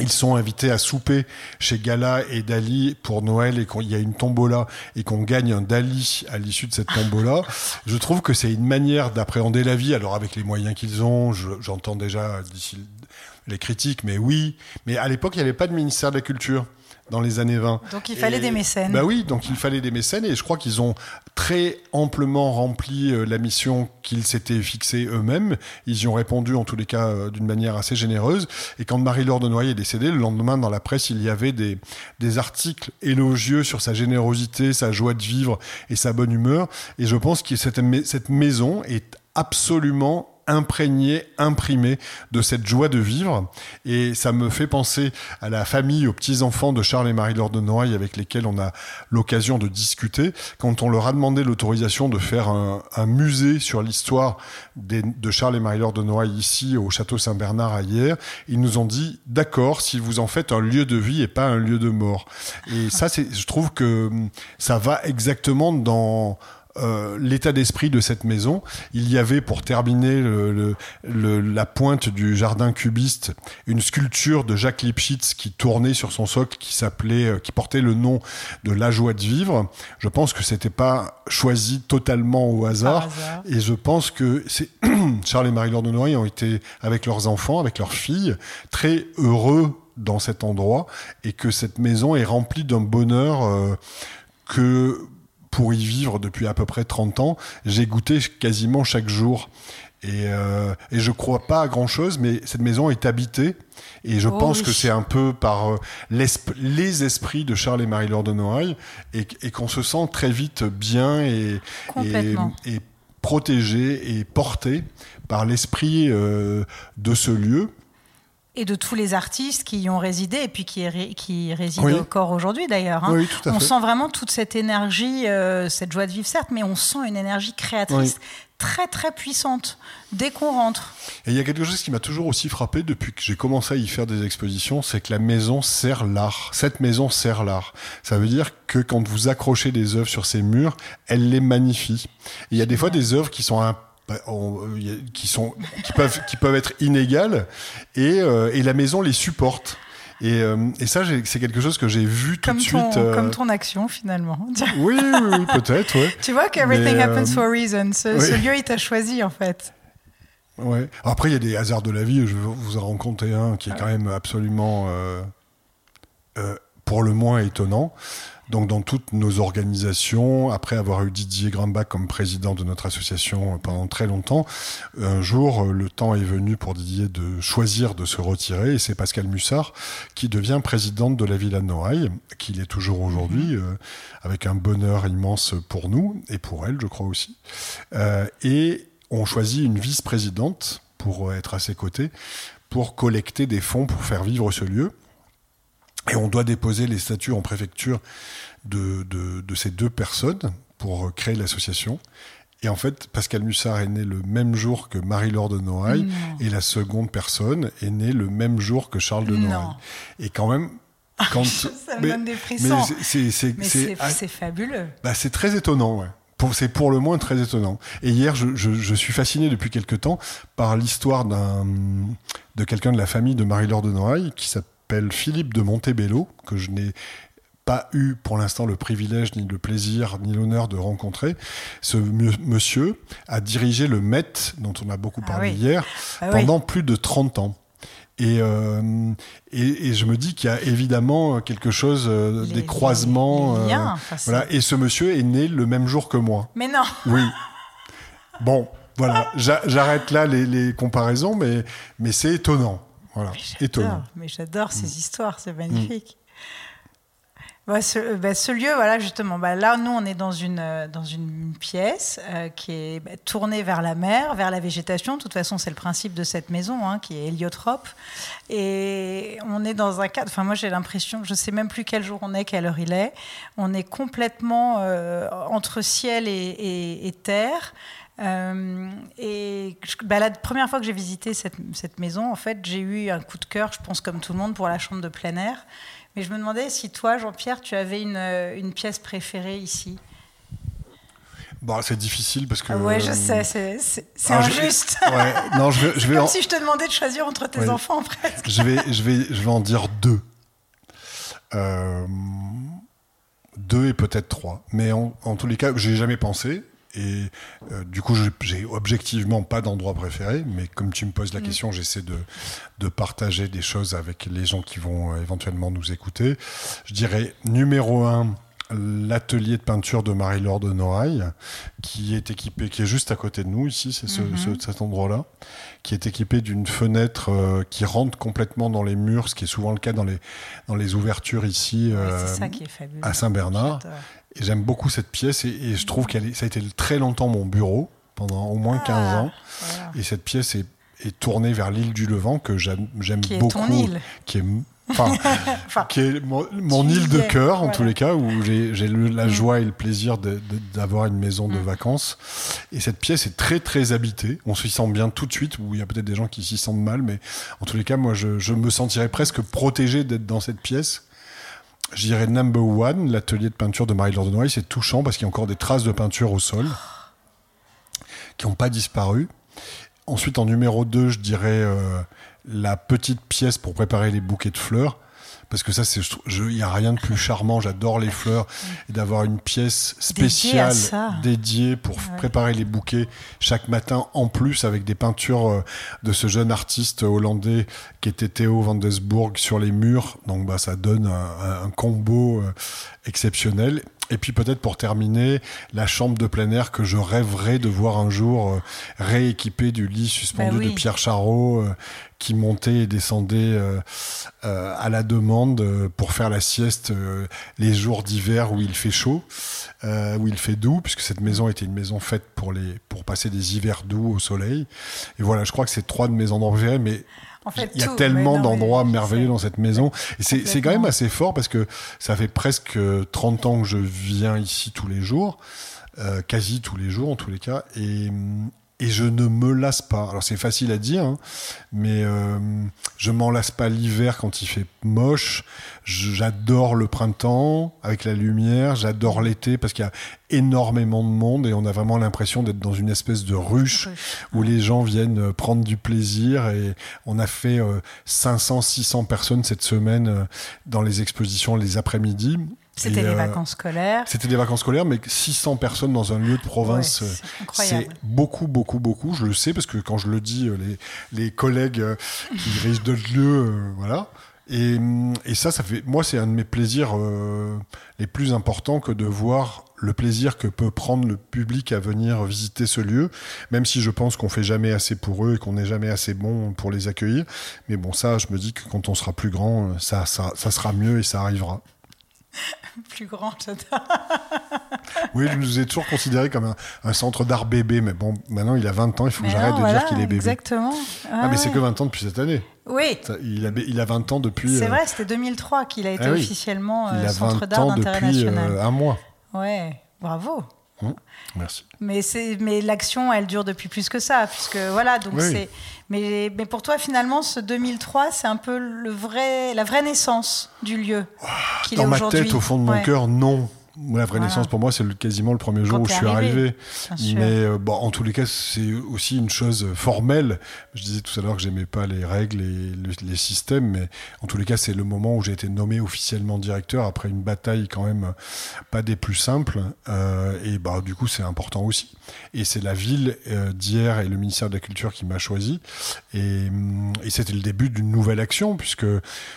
Ils sont invités à souper chez Gala et Dali pour Noël et qu'il y a une tombola et qu'on gagne un Dali à l'issue de cette tombola. Je trouve que c'est une manière d'appréhender la vie. Alors avec les moyens qu'ils ont, j'entends déjà d'ici les critiques, mais oui. Mais à l'époque, il n'y avait pas de ministère de la Culture dans les années 20.
Donc il fallait des mécènes.
Bah oui, donc il fallait des mécènes et je crois qu'ils ont très amplement rempli euh, la mission qu'ils s'étaient fixée eux-mêmes. Ils y ont répondu en tous les cas euh, d'une manière assez généreuse. Et quand Marie-Laure de Noyer est décédée, le lendemain dans la presse, il y avait des, des articles élogieux sur sa générosité, sa joie de vivre et sa bonne humeur. Et je pense que cette, cette maison est absolument imprégné, imprimé de cette joie de vivre. Et ça me fait penser à la famille, aux petits-enfants de Charles et Marie-Laure de Noailles avec lesquels on a l'occasion de discuter. Quand on leur a demandé l'autorisation de faire un, musée sur l'histoire de Charles et Marie-Laure de Noailles ici au Château Saint-Bernard à hier, ils nous ont dit d'accord si vous en faites un lieu de vie et pas un lieu de mort. Et ça, je trouve que ça va exactement dans euh, l'état d'esprit de cette maison. Il y avait, pour terminer le, la pointe du jardin cubiste, une sculpture de Jacques Lipschitz qui tournait sur son socle, qui s'appelait, euh, qui portait le nom de La joie de vivre. Je pense que c'était pas choisi totalement au hasard, et je pense que c'est Charles et Marie-Laure de Noailles ont été avec leurs enfants, avec leurs filles, très heureux dans cet endroit, et que cette maison est remplie d'un bonheur euh, que pour y vivre depuis à peu près 30 ans. J'ai goûté quasiment chaque jour. Et, euh, et je crois pas à grand chose, mais cette maison est habitée. Et je
Oh
pense
oui.
que c'est un peu par euh, les esprits de Charles et Marie-Laure de Noailles et, et qu'on se sent très vite bien et, et protégé et porté par l'esprit euh, de ce lieu.
Et de tous les artistes qui y ont résidé et puis qui, ré- qui résident
Oui.
encore aujourd'hui d'ailleurs. hein.
Oui, tout à
on
fait.
sent vraiment toute cette énergie, euh, cette joie de vivre certes, mais on sent une énergie créatrice très très puissante dès qu'on rentre.
Et il y a quelque chose qui m'a toujours aussi frappé depuis que j'ai commencé à y faire des expositions, c'est que la maison sert l'art. Cette maison sert l'art. Ça veut dire que quand vous accrochez des œuvres sur ces murs, elle les magnifie. Et il y a des fois des œuvres qui sont un bah, euh, qui sont qui peuvent qui peuvent être inégales et, euh, et la maison les supporte et, euh, et ça c'est quelque chose que j'ai vu tout
Comme
de
ton,
suite euh,
comme ton action finalement.
oui, oui, oui, peut-être ouais
tu vois qu'everything happens for a reason. Ce,
oui.
ce lieu, il t'a choisi en fait.
Ouais. Après, il y a des hasards de la vie. Je vais vous en rencontrer un qui est quand même absolument, pour le moins, étonnant. Donc, dans toutes nos organisations, après avoir eu Didier Grimbach comme président de notre association pendant très longtemps, un jour, euh, le temps est venu pour Didier de choisir de se retirer, et c'est Pascal Mussard qui devient présidente de la Villa Noailles, qu'il est toujours aujourd'hui, euh, avec un bonheur immense pour nous et pour elle, je crois aussi. Euh, et on choisit une vice-présidente pour être à ses côtés, pour collecter des fonds pour faire vivre ce lieu. Et on doit déposer les statuts en préfecture de, de, de ces deux personnes pour euh, créer l'association. Et en fait, Pascal Mussard est né le même jour que Marie-Laure de Noailles,
Non.
et la seconde personne est née le même jour que Charles de. Noailles. Et quand même, quand
Ça me
mais-
donne des frissons. Mais
c'est
c'est fabuleux.
bah, c'est très étonnant, ouais. Pour- C'est pour le moins très étonnant. Et hier, je, je- je suis fasciné depuis quelque temps par l'histoire d'un de quelqu'un de la famille de Marie-Laure de Noailles qui s'appelle Philippe de Montebello, que je n'ai pas eu pour l'instant le privilège, ni le plaisir, ni l'honneur de rencontrer. Ce monsieur a dirigé le Met, dont on a beaucoup
Ah
parlé
oui.
hier,
Ah oui.
pendant plus de 30 ans. Et, euh, et, et je me dis qu'il y a évidemment quelque chose, euh,
Les-
des croisements.
les
euh,
liens, enfin, c'est-
voilà. Et ce monsieur est né le même jour que moi.
Mais non.
Oui. Bon, voilà. J'a- J'arrête là les, les comparaisons, mais, mais c'est étonnant. Voilà. Étonnant.
Mais j'adore
Mm.
ces histoires, c'est magnifique. Bah, ce, bah, ce lieu, voilà, justement, bah, là, nous, on est dans une, euh, dans une pièce euh, qui est tournée vers la mer, vers la végétation. De toute façon, c'est le principe de cette maison, hein, qui est héliotrope. Et on est dans un cadre, enfin, moi, j'ai l'impression, je sais même plus quel jour on est, quelle heure il est. On est complètement euh, entre ciel et, et- et terre. Euh, et je- bah, la première fois que j'ai visité cette, cette maison, en fait, j'ai eu un coup de cœur, je pense comme tout le monde, pour la chambre de plein air. Mais je me demandais si toi, Jean-Pierre, tu avais une, euh, une pièce préférée ici.
Bon, c'est difficile parce que.
Ouais, je
euh,
sais, c'est
ah, je-
injuste.
Ouais, non, je vais, je
comme
en,
si je te demandais de choisir entre tes
Oui.
enfants, presque.
je vais, je vais, je vais en dire deux. Euh, deux et peut-être trois. Mais en, en tous les cas, j'ai jamais pensé. Et euh, du coup, j'ai- objectivement pas d'endroit préféré, mais comme tu me poses la question, j'essaie de, de partager des choses avec les gens qui vont euh, éventuellement nous écouter. Je dirais numéro un, l'atelier de peinture de Marie-Laure de Noailles, qui est équipé, qui est juste à côté de nous ici, c'est ce, ce- cet endroit-là, qui est équipé d'une fenêtre euh, qui rentre complètement dans les murs, ce qui est souvent le cas dans les, dans les ouvertures ici
Ouais,
euh,
c'est ça qui est fabuleux.
à Saint-Bernard. Et j'aime beaucoup cette pièce et, et je trouve qu'elle ça a été très longtemps mon bureau, pendant au moins 15
Ah,
ans.
voilà.
Et cette pièce est, est tournée vers l'île du Levant, que j'aime j'aime
Qui est
beaucoup.
ton île.
Qui est, enfin,
Enfin,
qui est mon, île de cœur, en
voilà.
tous les cas, où j'ai la
Mm.
joie et le plaisir d'avoir une maison de
Mm.
vacances. Et cette pièce est très, très habitée. On s'y sent bien tout de suite, ou il y a peut-être des gens qui s'y sentent mal, mais en tous les cas, moi, je, je me sentirais presque protégé d'être dans cette pièce. Je dirais number one, l'atelier de peinture de Marie-Laure de Noailles, c'est touchant parce qu'il y a encore des traces de peinture au sol qui n'ont pas disparu. Ensuite, en numéro 2, je dirais euh, la petite pièce pour préparer les bouquets de fleurs. Parce que ça, c'est, je- il n'y a rien de plus charmant. J'adore les fleurs. Et d'avoir une pièce spéciale dédiée pour
Ouais.
préparer les bouquets chaque matin, en plus avec des peintures euh, de ce jeune artiste hollandais qui était Théo van Desburg sur les murs. Donc, bah, ça donne un, un- un combo euh, exceptionnel. Et puis peut-être pour terminer, la chambre de plein air que je rêverais de voir un jour euh, rééquipée du lit suspendu
Bah oui.
de Pierre Charot euh, qui montait et descendait euh, euh, à la demande euh, pour faire la sieste les jours d'hiver où il fait chaud, où il fait doux, puisque cette maison était une maison faite pour, les, pour passer des hivers doux au soleil. Et voilà, je crois que c'est trois de mes endroits mais
En fait,
il y a
tout,
tellement d'endroits merveilleux dans cette maison. Et c'est quand même assez fort parce que ça fait presque 30 ans que je viens ici tous les jours, euh, quasi tous les jours en tous les cas. Et, hum, et je ne me lasse pas. Alors c'est facile à dire, hein, mais euh, je m'en lasse pas l'hiver quand il fait moche. J'adore le printemps avec la lumière. J'adore l'été parce qu'il y a énormément de monde et on a vraiment l'impression d'être dans une espèce de ruche où les gens viennent euh, prendre du plaisir et on a fait euh, 500, 600 personnes cette semaine euh, dans les expositions les après-midi.
C'était les
euh,
vacances scolaires.
C'était des vacances scolaires, mais 600 personnes dans un lieu de province,
Ouais,
euh,
c'est
beaucoup, beaucoup, beaucoup. Je le sais parce que quand je le dis, euh, les, les collègues qui dirigent d'autres lieux, voilà. Et, hum, et ça, ça fait, moi, c'est un de mes plaisirs euh, les plus importants que de voir le plaisir que peut prendre le public à venir visiter ce lieu, même si je pense qu'on fait jamais assez pour eux et qu'on n'est jamais assez bon pour les accueillir. Mais bon, ça, je me dis que quand on sera plus grand, ça, ça, ça sera mieux et ça arrivera.
Plus grand, j'adore.
Oui, je nous ai toujours considéré comme un, un centre d'art bébé, mais bon, maintenant il a 20 ans, il faut que j'arrête de
voilà,
dire qu'il est bébé.
Exactement.
Ah, mais c'est que 20 ans depuis cette année.
Oui,
Ça, il, a, il a 20 ans depuis.
c'est
euh,
vrai, c'était 2003 qu'il a été
ah oui.
officiellement
il
euh,
a
centre
20
d'art
ans
d'intérêt
depuis
national.
euh, un mois.
Ouais, bravo.
Hum, Merci.
Mais l'action elle dure depuis plus que ça puisque voilà donc
Oui.
c'est mais mais pour toi finalement ce 2003 c'est un peu le vrai la vraie naissance du lieu est
Dans ma tête, au fond de mon
Ouais,
cœur, non. La vraie
Voilà.
naissance pour moi, c'est quasiment le premier jour
Quand
où je suis arrivé. Mais euh, bon, en tous les cas, c'est aussi une chose formelle. Je disais tout à l'heure que j'aimais pas les règles et le- les systèmes, mais en tous les cas, c'est le moment où j'ai été nommé officiellement directeur après une bataille quand même pas des plus simples. Euh, et bah du coup, c'est important aussi. Et c'est la ville euh, d'hier et le ministère de la Culture qui m'a choisi. Et, hum, et c'était le début d'une nouvelle action, puisque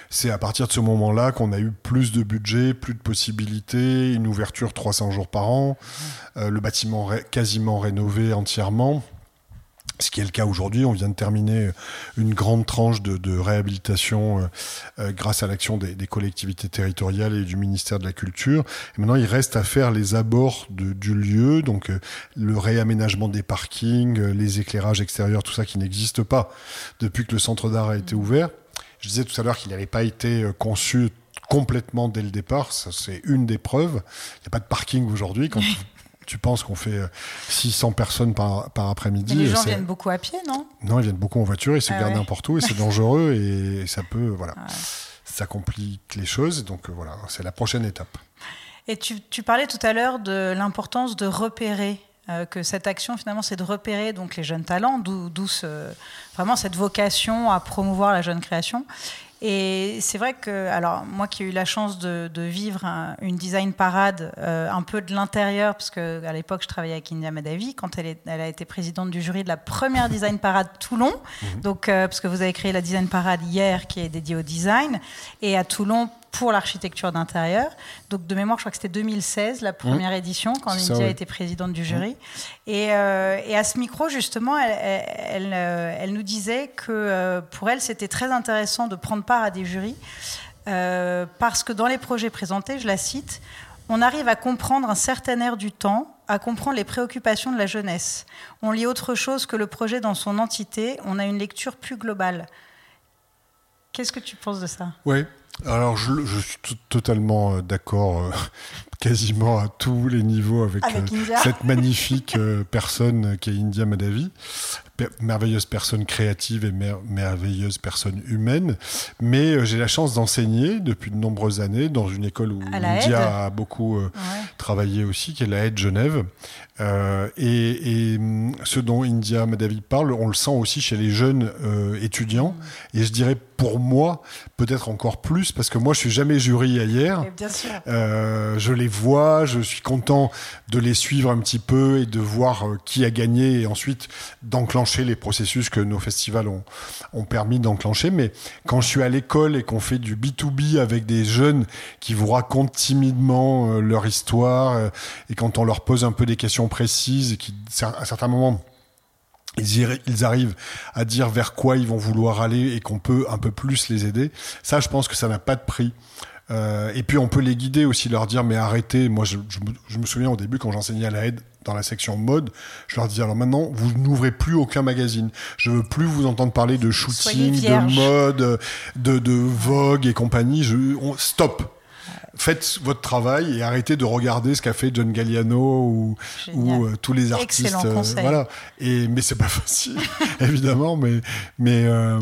c'est à partir de ce moment-là qu'on a eu plus de budget, plus de possibilités, une ouverture 300 jours par an, euh, le bâtiment ré- quasiment rénové entièrement. Ce qui est le cas aujourd'hui, on vient de terminer une grande tranche de, de réhabilitation euh, euh, grâce à l'action des, des collectivités territoriales et du ministère de la Culture. Et maintenant, il reste à faire les abords de- du lieu, donc euh, le réaménagement des parkings, les éclairages extérieurs, tout ça qui n'existe pas depuis que le centre d'art a été ouvert. Je disais tout à l'heure qu'il n'avait pas été conçu complètement dès le départ. Ça, c'est une des preuves. Il n'y a pas de parking aujourd'hui. Quand tu, tu penses qu'on fait euh, 600 personnes par, par après-midi.
Les
euh,
gens viennent beaucoup à pied non?
Non, ils viennent beaucoup en voiture, ils se
Ah
gardent
ouais.
n'importe où et c'est dangereux et ça peut, voilà,
Ouais.
ça complique les choses. Donc euh, voilà, c'est la prochaine étape.
Et tu, tu parlais tout à l'heure de l'importance de repérer, euh, que cette action finalement c'est de repérer donc les jeunes talents, d'où d'où ce- vraiment cette vocation à promouvoir la jeune création. Et c'est vrai que, alors moi qui ai eu la chance de, de vivre un- une design parade euh, un peu de l'intérieur, parce que à l'époque je travaillais avec India Madavi, quand elle, est- elle a été présidente du jury de la première design parade Toulon, donc euh, parce que vous avez créé la design parade hier qui est dédiée au design, et à Toulon pour l'architecture d'intérieur. Donc de mémoire, je crois que c'était 2016 la première édition quand
oui.
était présidente du jury. Et, euh, et à ce micro, justement, elle, elle, elle, euh, elle nous disait que euh, pour elle, c'était très intéressant de prendre part à des jurys euh, parce que dans les projets présentés, je la cite, on arrive à comprendre un certain air du temps, à comprendre les préoccupations de la jeunesse. On lit autre chose que le projet dans son entité, on a une lecture plus globale. Qu'est-ce que tu penses de ça?
Oui. Alors je, je suis totalement euh, d'accord, euh, quasiment à tous les niveaux avec,
Avec
euh, cette magnifique euh, personne qui est India Madavi, Per- merveilleuse personne créative et mer- merveilleuse personne humaine. Mais euh, j'ai la chance d'enseigner depuis de nombreuses années dans une école où. India a beaucoup
Ouais.
travaillé aussi, qui est la Aide Genève. Et, et, hum, ce dont India Madavi parle, on le sent aussi chez les jeunes étudiants. Et je dirais pour moi, peut-être encore plus, parce que moi je suis jamais jury ailleurs.
Bien sûr.
Je les je suis content de les suivre un petit peu et de voir euh, qui a gagné et ensuite d'enclencher les processus que nos festivals ont, ont permis d'enclencher. Mais quand je suis à l'école et qu'on fait du B2B avec des jeunes qui vous racontent timidement euh, leur histoire euh, et quand on leur pose un peu des questions précises et qui, à certains moments, ils, arrivent à dire vers quoi ils vont vouloir aller et qu'on peut un peu plus les aider. Ça, je pense que ça n'a pas de prix. Euh, et puis on peut les guider aussi, leur dire mais arrêtez. Moi, je, me, souviens au début quand j'enseignais à la aide dans la section mode, je leur disais alors maintenant vous n'ouvrez plus aucun magazine. Je veux plus vous entendre parler de shooting, de mode, de, de Vogue et compagnie. Je, stop faites votre travail et arrêtez de regarder ce qu'a fait John Galliano ou, ou euh, tous les artistes.
Euh,
voilà. Et mais c'est pas facile, évidemment. Mais mais euh,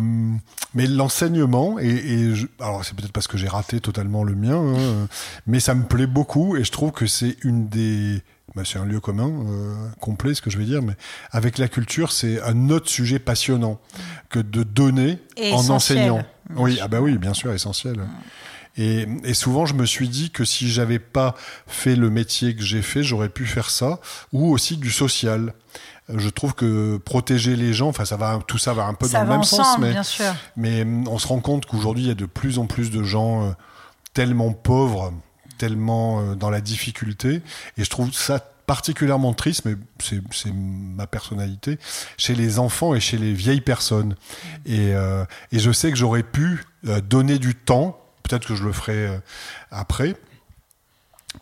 mais l'enseignement et, et alors c'est peut-être parce que j'ai raté totalement le mien, hein, mais ça me plaît beaucoup et je trouve que c'est une des bah, c'est un lieu commun, complet, ce que je vais dire, mais avec la culture, c'est un autre sujet passionnant que de donner en enseignant. Oui, ah bah oui, bien sûr, essentiel. Et, et, souvent, je me suis dit que si j'avais pas fait le métier que j'ai fait, j'aurais pu faire ça, ou aussi du social. Je trouve que protéger les gens, enfin, ça va, tout ça va un peu dans le même sens, mais,
bien sûr.
mais on se rend compte qu'aujourd'hui, il y a de plus en plus de gens euh, tellement pauvres, tellement euh, dans la difficulté, et je trouve ça particulièrement triste, mais c'est ma personnalité, chez les enfants et chez les vieilles personnes. Et, euh, et je sais que j'aurais pu donner du temps peut-être que je le ferai euh, après,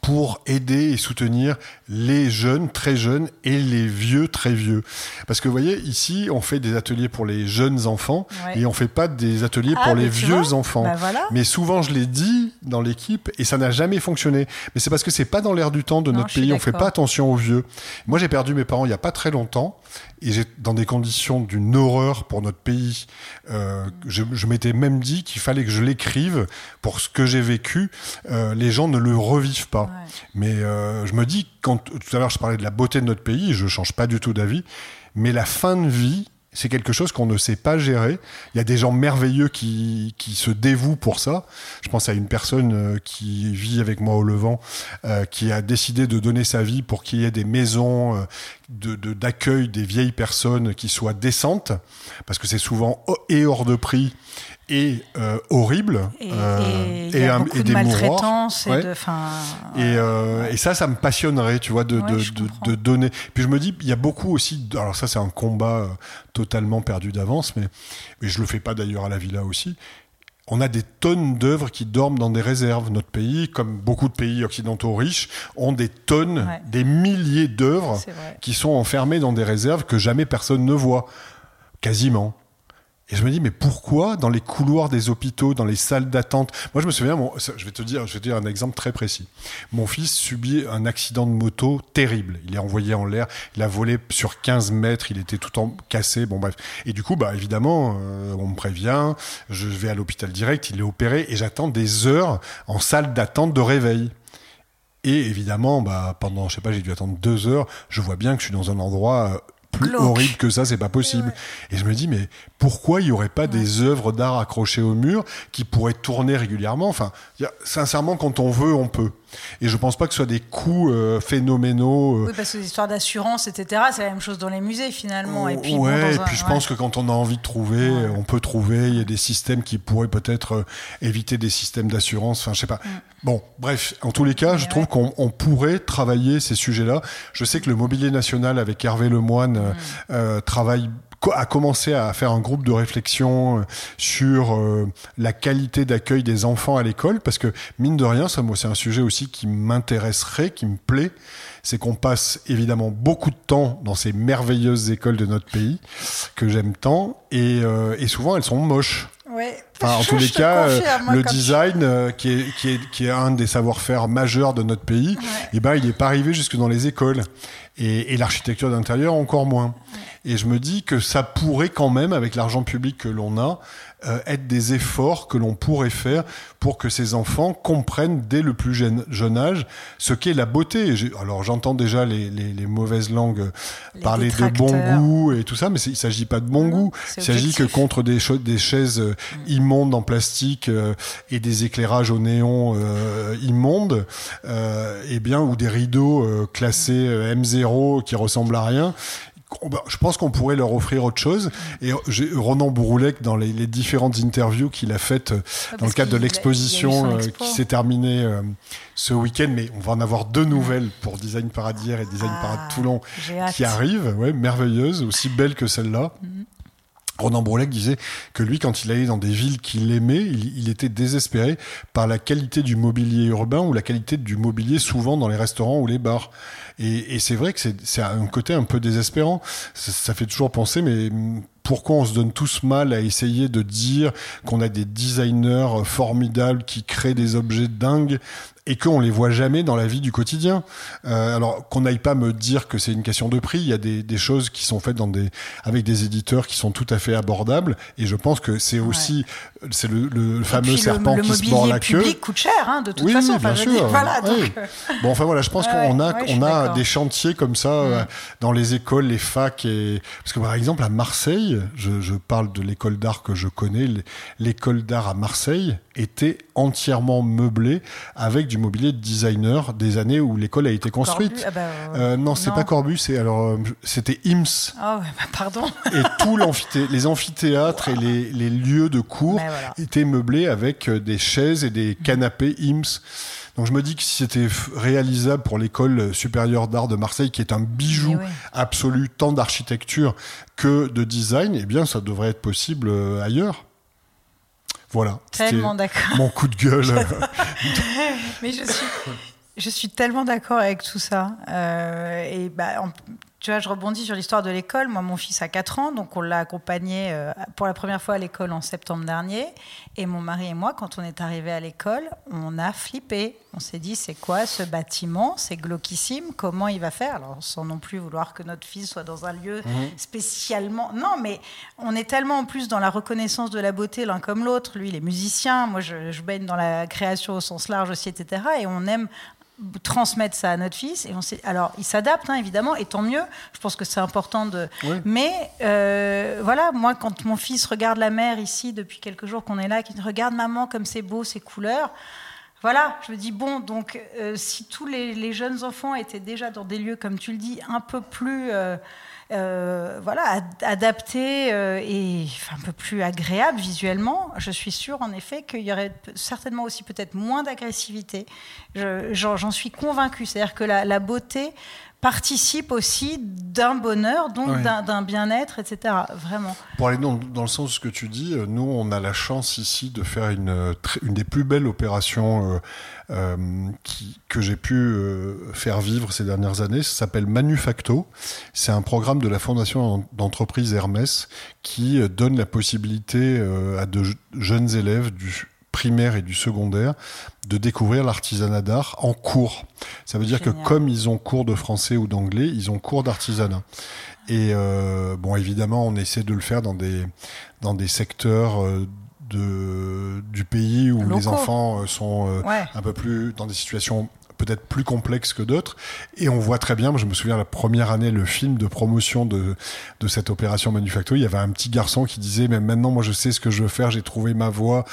pour aider et soutenir les jeunes très jeunes et les vieux très vieux. Parce que vous voyez, ici, on fait des ateliers pour les jeunes enfants et on fait pas des ateliers
ah,
pour les vieux enfants.
Bah,
mais souvent, je l'ai dit dans l'équipe et ça n'a jamais fonctionné. Mais c'est parce que c'est pas dans l'air du temps de notre pays. On fait pas attention aux vieux. Moi, j'ai perdu mes parents il y a pas très longtemps et dans des conditions d'une horreur pour notre pays. Euh, je, je m'étais même dit qu'il fallait que je l'écrive pour ce que j'ai vécu. Euh, les gens ne le revivent pas. Mais euh, je me dis quand tout à l'heure je parlais de la beauté de notre pays, je change pas du tout d'avis. Mais la fin de vie, c'est quelque chose qu'on ne sait pas gérer. Il y a des gens merveilleux qui, qui se dévouent pour ça. Je pense à une personne euh, qui vit avec moi au Levant, euh, qui a décidé de donner sa vie pour qu'il y ait des maisons euh, d'accueil des vieilles personnes qui soient décentes, parce que c'est souvent et hors de prix et euh, horrible
et, euh, et, un, et des maltraitance et, de,
et, euh, et, ça ça me passionnerait tu vois de, de, de, de, donner. Puis je me dis il y a beaucoup aussi alors ça c'est un combat totalement perdu d'avance mais, mais je le fais pas d'ailleurs à la villa aussi. On a des tonnes d'œuvres qui dorment dans des réserves. Notre pays, comme beaucoup de pays occidentaux riches, ont des tonnes, des milliers d'œuvres qui sont enfermées dans des réserves que jamais personne ne voit. Quasiment. Et je me dis, mais pourquoi dans les couloirs des hôpitaux, dans les salles d'attente? Moi, je me souviens, je vais te dire, je vais te dire un exemple très précis. Mon fils subit un accident de moto terrible. Il est envoyé en l'air, il a volé sur 15 mètres, il était tout en cassé. Bon bref. Et du coup, bah évidemment, euh, on me prévient, je vais à l'hôpital direct, il est opéré et j'attends des heures en salle d'attente de réveil. Et évidemment, bah pendant, je sais pas, j'ai dû attendre deux heures. Je vois bien que je suis dans un endroit euh, plus horrible que ça, c'est pas possible. Et je me dis, mais pourquoi il y aurait pas des œuvres d'art accrochées au mur qui pourraient tourner régulièrement? Enfin, sincèrement, quand on veut, on peut. Et je pense pas que ce soit des coûts euh, phénoménaux.
Euh. Oui, parce que les histoires d'assurance, etc., c'est la même chose dans les musées finalement.
Et puis, ouais, et puis je pense que quand on a envie de trouver, on peut trouver. Il y a des systèmes qui pourraient peut-être euh, éviter des systèmes d'assurance. Enfin, je sais pas. Mm. Bon, bref, en tous les cas, je trouve qu'on pourrait travailler ces sujets-là. Je sais que le Mobilier National avec Hervé Lemoine mm. travaille a commencé à faire un groupe de réflexion euh, sur euh, la qualité d'accueil des enfants à l'école, parce que mine de rien, ça, moi, c'est un sujet aussi qui m'intéresserait, qui me plaît. C'est qu'on passe évidemment beaucoup de temps dans ces merveilleuses écoles de notre pays que j'aime tant, et, euh, et souvent elles sont moches.
Ouais.
Enfin, en tous les cas, le design, qui, est, qui, est, qui est un des savoir-faire majeurs de notre pays, et eh ben, il n'est pas arrivé jusque dans les écoles. Et, et l'architecture d'intérieur encore moins. Et je me dis que ça pourrait quand même, avec l'argent public que l'on a, euh, être des efforts que l'on pourrait faire pour que ces enfants comprennent dès le plus jeune, jeune âge ce qu'est la beauté. Alors j'entends déjà les, les, les, mauvaises langues parler de bon goût et tout ça, mais il s'agit pas de bon goût. Il s'agit que contre des, des chaises euh, mm. immondes en plastique euh, et des éclairages au néon euh, immondes, euh, et eh bien ou des rideaux classés M0 qui ressemblent à rien, je pense qu'on pourrait leur offrir autre chose. Et Ronan Bouroulec, dans les, différentes interviews qu'il a faites euh, dans le cadre de l'exposition euh, qui s'est terminée euh, ce week-end, mais on va en avoir deux nouvelles pour Design Paradière et Design ah, Parade Toulon qui arrivent, ouais, merveilleuses, aussi belles que celle-là. Mhm. Ronan Brouillet disait que lui, quand il allait dans des villes qu'il aimait, il, était désespéré par la qualité du mobilier urbain ou la qualité du mobilier souvent dans les restaurants ou les bars. Et, c'est vrai que c'est un côté un peu désespérant. Ça, fait toujours penser, mais pourquoi on se donne tous mal à essayer de dire qu'on a des designers formidables qui créent des objets dingues et qu'on les voit jamais dans la vie du quotidien. Euh, alors qu'on n'aille pas me dire que c'est une question de prix, il y a des, des, choses qui sont faites dans des, avec des éditeurs qui sont tout à fait abordables, et je pense que c'est aussi c'est le, le fameux serpent qui se mord la queue. Le
public coûte cher, hein, de toute oui, façon.
bien sûr. voilà, donc... Euh, bon, enfin voilà, je pense qu'on a on a des chantiers comme ça euh, mm. dans les écoles, les facs, et parce que par exemple à Marseille, je, je parle de l'école d'art que je connais, l'école d'art à Marseille était entièrement meublée avec du mobilier de designer des années où l'école a été construite. Ah bah, euh, non, c'est pas Corbus, c'est alors euh, c'était IMS.
Oh, bah, pardon.
et tout l'amphithé les amphithéâtres et les, les, lieux de cours étaient meublés avec euh, des chaises et des canapés IMS. Donc je me dis que si c'était réalisable pour l'école supérieure d'art de Marseille, qui est un bijou absolu tant d'architecture que de design, eh bien ça devrait être possible ailleurs. Voilà.
Tellement d'accord.
Mon coup de gueule.
Mais je suis, je suis tellement d'accord avec tout ça. Euh, et bah, tu vois, je rebondis sur l'histoire de l'école. Moi, mon fils a 4 ans, donc on l'a accompagné euh, pour la première fois à l'école en septembre dernier. Et mon mari et moi, quand on est arrivé à l'école, on a flippé. On s'est dit, c'est quoi ce bâtiment? C'est glauquissime. Comment il va faire? Alors, sans non plus vouloir que notre fils soit dans un lieu mhm. spécialement. Non, mais on est tellement en plus dans la reconnaissance de la beauté l'un comme l'autre. Lui, il est musicien. Moi, je, je baigne dans la création au sens large aussi, etc. Et on aime transmettre ça à notre fils. Et on alors, il s'adapte, hein, évidemment, et tant mieux. Je pense que c'est important de. Mais euh, voilà, moi, quand mon fils regarde la mer ici depuis quelques jours qu'on est là, qu'il regarde maman comme c'est beau, ces couleurs. Voilà, je me dis, bon, donc euh, si tous les, jeunes enfants étaient déjà dans des lieux, comme tu le dis, un peu plus euh, euh, voilà, adapté euh, et un peu plus agréable visuellement, je suis sûre en effet qu'il y aurait certainement aussi peut-être moins d'agressivité. J'en suis convaincue. C'est-à-dire que la, beauté participe aussi d'un bonheur, donc d'un bien-être, etc. Vraiment.
Pour aller dans, le sens de ce que tu dis, euh, nous, on a la chance ici de faire une, une des plus belles opérations euh, qui, que j'ai pu euh, faire vivre ces dernières années. Ça s'appelle Manufacto. C'est un programme de la Fondation d'entreprise Hermès qui donne la possibilité à de jeunes élèves du primaire et du secondaire de découvrir l'artisanat d'art en cours. Ça veut dire que comme ils ont cours de français ou d'anglais, ils ont cours d'artisanat. Et euh, bon, évidemment, on essaie de le faire dans des dans des secteurs euh, de du pays où les enfants euh, sont un peu plus dans des situations peut-être plus complexe que d'autres. Et on voit très bien, je me souviens la première année, le film de promotion de, de cette opération Manufacto, il y avait un petit garçon qui disait, mais maintenant moi je sais ce que je veux faire, j'ai trouvé ma voie.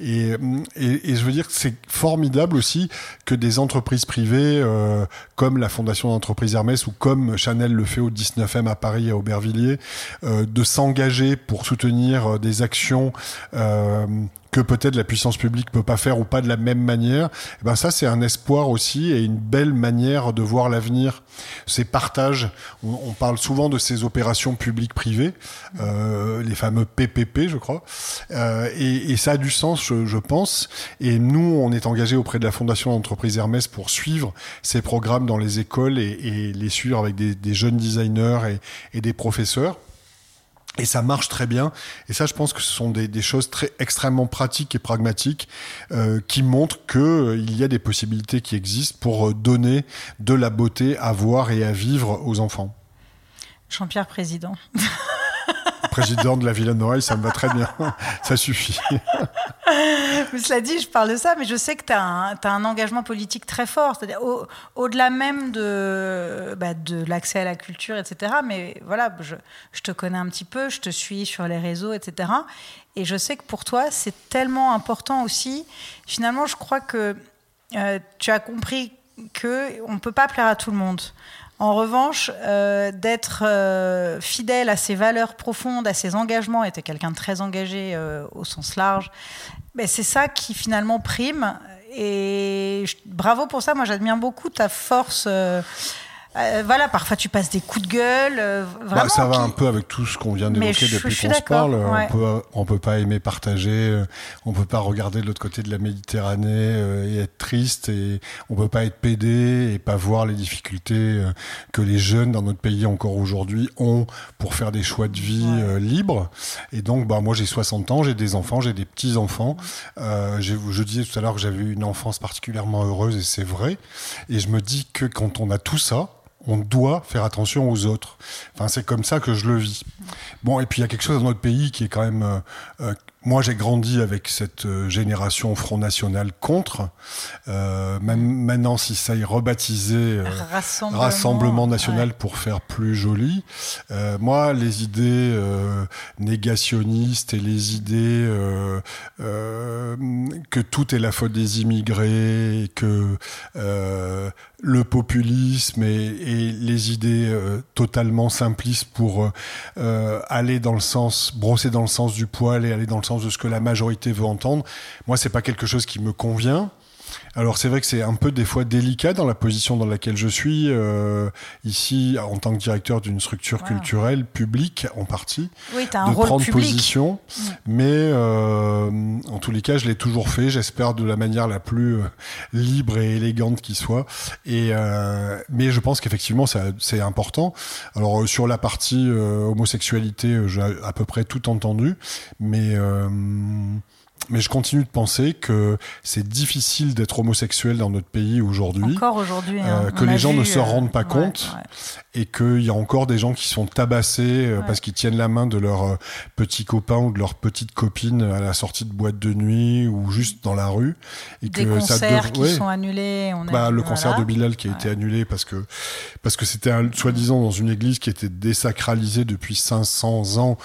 Et, et, et, je veux dire que c'est formidable aussi que des entreprises privées euh, comme la Fondation d'entreprise Hermès ou comme Chanel le fait au 19e à Paris à Aubervilliers, euh, de s'engager pour soutenir euh, des actions euh, que peut-être la puissance publique peut pas faire ou pas de la même manière, eh ben ça c'est un espoir aussi et une belle manière de voir l'avenir. Ces partages, on, parle souvent de ces opérations publiques-privées, euh, les fameux PPP, je crois, euh, et, et, ça a du sens, je, je, pense. Et nous, on est engagé auprès de la Fondation d'entreprise Hermès pour suivre ces programmes dans les écoles et, et les suivre avec des, des jeunes designers et, et des professeurs. Et ça marche très bien. Et ça, je pense que ce sont des, des choses très extrêmement pratiques et pragmatiques euh, qui montrent qu'il euh, il y a des possibilités qui existent pour euh, donner de la beauté à voir et à vivre aux enfants.
Jean-Pierre Président.
Président de la Villa Noailles, ça me va très bien. Ça suffit.
mais cela dit, je parle de ça, mais je sais que tu as, un engagement politique très fort. C'est-à-dire au-delà même de, bah, de l'accès à la culture, etc. Mais voilà, je, je, te connais un petit peu, je te suis sur les réseaux, etc. Et je sais que pour toi, c'est tellement important aussi. Finalement, je crois que euh, tu as compris qu'on ne peut pas plaire à tout le monde. En revanche, euh, d'être euh, fidèle à ses valeurs profondes, à ses engagements, était quelqu'un de très engagé euh, au sens large, ben, c'est ça qui finalement prime. Et bravo pour ça, moi j'admire beaucoup ta force euh, voilà, parfois tu passes des coups de gueule. Euh, bah,
ça va un peu avec tout ce qu'on vient d'évoquer depuis qu'on se parle. On peut, on peut pas aimer partager, euh, on peut pas regarder de l'autre côté de la Méditerranée et être triste, et on peut pas être pédé et pas voir les difficultés que les jeunes dans notre pays encore aujourd'hui ont pour faire des choix de vie libres. Et donc, bah moi j'ai 60 ans, j'ai des enfants, j'ai des petits enfants. je disais tout à l'heure que j'avais eu une enfance particulièrement heureuse et c'est vrai. Et je me dis que quand on a tout ça, on doit faire attention aux autres. Enfin, c'est comme ça que je le vis. Bon, et puis il y a quelque chose dans notre pays qui est quand même euh, euh, moi, j'ai grandi avec cette euh, génération Front National contre. Euh, même maintenant, si ça est rebaptisé euh, Rassemblement, National pour faire plus joli. Euh, moi, les idées négationnistes et les idées que tout est la faute des immigrés, que le populisme et, et les idées totalement simplistes pour aller dans le sens, brosser dans le sens du poil et aller dans le sens de ce que la majorité veut entendre. Moi, c'est pas quelque chose qui me convient. Alors c'est vrai que c'est un peu des fois délicat dans la position dans laquelle je suis euh, ici en tant que directeur d'une structure culturelle publique en partie
oui, as un de prendre
position. Mm. Mais euh, en tous les cas, je l'ai toujours fait. J'espère de la manière la plus euh, libre et élégante qui soit. Et euh, mais je pense qu'effectivement c'est important. Alors sur la partie euh, homosexualité, j'ai à peu près tout entendu, mais mais je continue de penser que c'est difficile d'être homosexuel dans notre pays aujourd'hui.
Encore aujourd'hui. Hein.
Euh, que les gens ne se rendent pas euh, compte et qu'il y a encore des gens qui sont tabassés euh, parce qu'ils tiennent la main de leur petit copain ou de leur petite copine à la sortie de boîte de nuit ou juste dans la rue.
Et des que concerts ça qui sont annulés. On
bah, le concert de Bilal qui a été annulé parce que parce que c'était soi-disant dans une église qui était désacralisée depuis 500 ans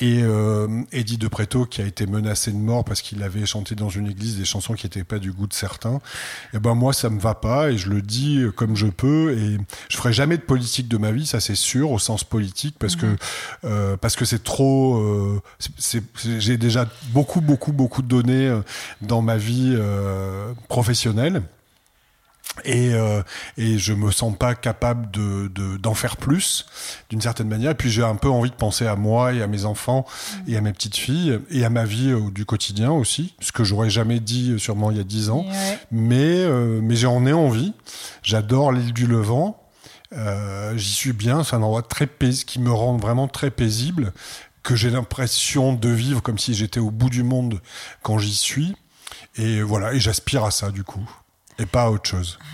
et euh, Eddie De Preto qui a été menacé de mort parce qu'il avait chanté dans une église des chansons qui n'étaient pas du goût de certains. Et eh ben moi ça me va pas et je le dis comme je peux et je ferai jamais de politique de ma vie, ça c'est sûr au sens politique parce que mhm. euh, parce que c'est trop. Euh, j'ai déjà beaucoup beaucoup beaucoup donné euh, dans ma vie euh, professionnelle. Et, euh, et je me sens pas capable de d'en faire plus d'une certaine manière. Et puis j'ai un peu envie de penser à moi et à mes enfants et à mes petites filles et à ma vie euh, du quotidien aussi ce que j'aurais jamais dit euh, sûrement il y a dix ans. Mais euh, mais j'en ai envie. J'adore l'île du Levant. J'y suis bien. C'est un endroit très paisible qui me rend vraiment très paisible que j'ai l'impression de vivre comme si j'étais au bout du monde quand j'y suis. Et voilà. Et j'aspire à ça du coup et pas autre chose.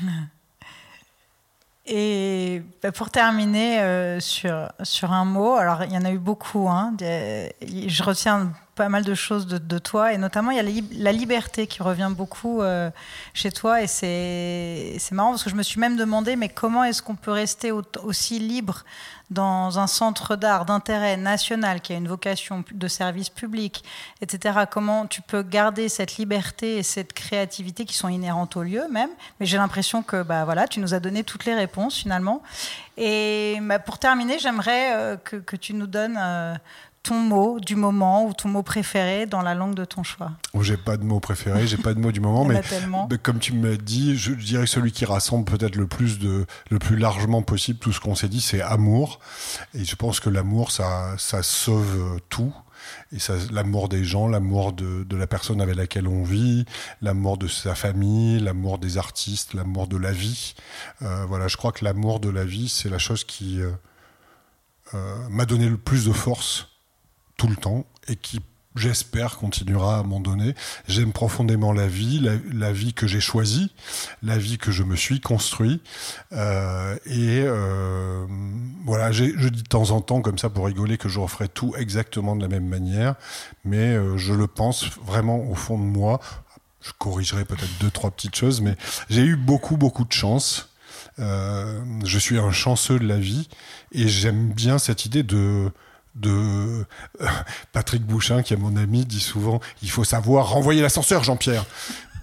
Et bah, pour terminer euh, sur, sur un mot, alors il y en a eu beaucoup, hein, je retiens pas mal de choses de, toi, et notamment il y a la, liberté qui revient beaucoup euh, chez toi, et c'est marrant parce que je me suis même demandé, mais comment est-ce qu'on peut rester aussi libre dans un centre d'art d'intérêt national qui a une vocation de service public, etc., comment tu peux garder cette liberté et cette créativité qui sont inhérentes au lieu même? Mais j'ai l'impression que bah, voilà, tu nous as donné toutes les réponses finalement. Et bah, pour terminer, j'aimerais euh, que, que, tu nous donnes euh, ton mot du moment ou ton mot préféré dans la langue de ton choix
oh, J'ai pas de mot préféré, j'ai pas de mot du moment, mais, comme tu me dit, je dirais que celui qui rassemble peut-être le plus de, le plus largement possible tout ce qu'on s'est dit, c'est amour. Et je pense que l'amour, ça, ça sauve tout. Et ça, l'amour des gens, l'amour de, de, la personne avec laquelle on vit, l'amour de sa famille, l'amour des artistes, l'amour de la vie. Euh, voilà, je crois que l'amour de la vie, c'est la chose qui euh, euh, m'a donné le plus de force tout le temps et qui j'espère, continuera à m'en donner. J'aime profondément la vie, la, vie que j'ai choisie, la vie que je me suis construit. Euh, et euh, voilà, je dis de temps en temps, comme ça, pour rigoler, que je referai tout exactement de la même manière. Mais euh, je le pense vraiment au fond de moi. Je corrigerai peut-être deux, trois petites choses, mais j'ai eu beaucoup, beaucoup de chance. je suis un chanceux de la vie et j'aime bien cette idée de de euh, Patrick Bouchin, qui est mon ami, dit souvent il faut savoir renvoyer l'ascenseur, Jean-Pierre.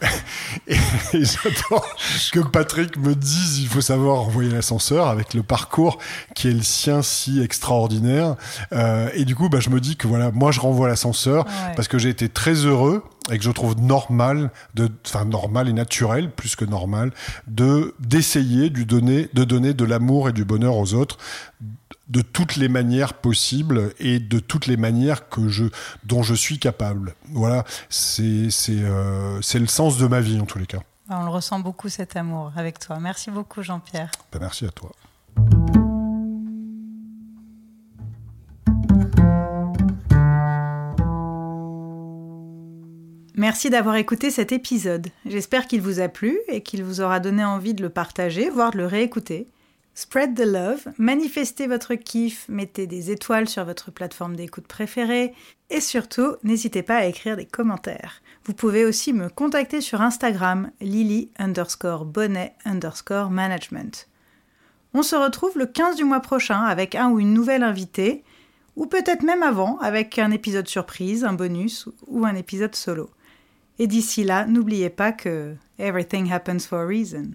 et, j'attends que Patrick me dise il faut savoir renvoyer l'ascenseur avec le parcours qui est le sien si extraordinaire. Euh, et du coup, bah, je me dis que voilà, moi je renvoie l'ascenseur parce que j'ai été très heureux et que je trouve normal, de, enfin normal et naturel, plus que normal, de d'essayer de donner, de donner de l'amour et du bonheur aux autres de toutes les manières possibles et de toutes les manières que je, dont je suis capable. Voilà, c'est euh, le sens de ma vie en tous les cas.
On le ressent beaucoup cet amour avec toi. Merci beaucoup Jean-Pierre.
Ben, merci à toi.
Merci d'avoir écouté cet épisode. J'espère qu'il vous a plu et qu'il vous aura donné envie de le partager, voire de le réécouter. Spread the love, manifestez votre kiff, mettez des étoiles sur votre plateforme d'écoute préférée et surtout, n'hésitez pas à écrire des commentaires. Vous pouvez aussi me contacter sur Instagram lily underscore bonnet underscore management. On se retrouve le 15 du mois prochain avec un ou une nouvelle invitée, ou peut-être même avant avec un épisode surprise, un bonus ou un épisode solo. Et d'ici là, n'oubliez pas que everything happens for a reason.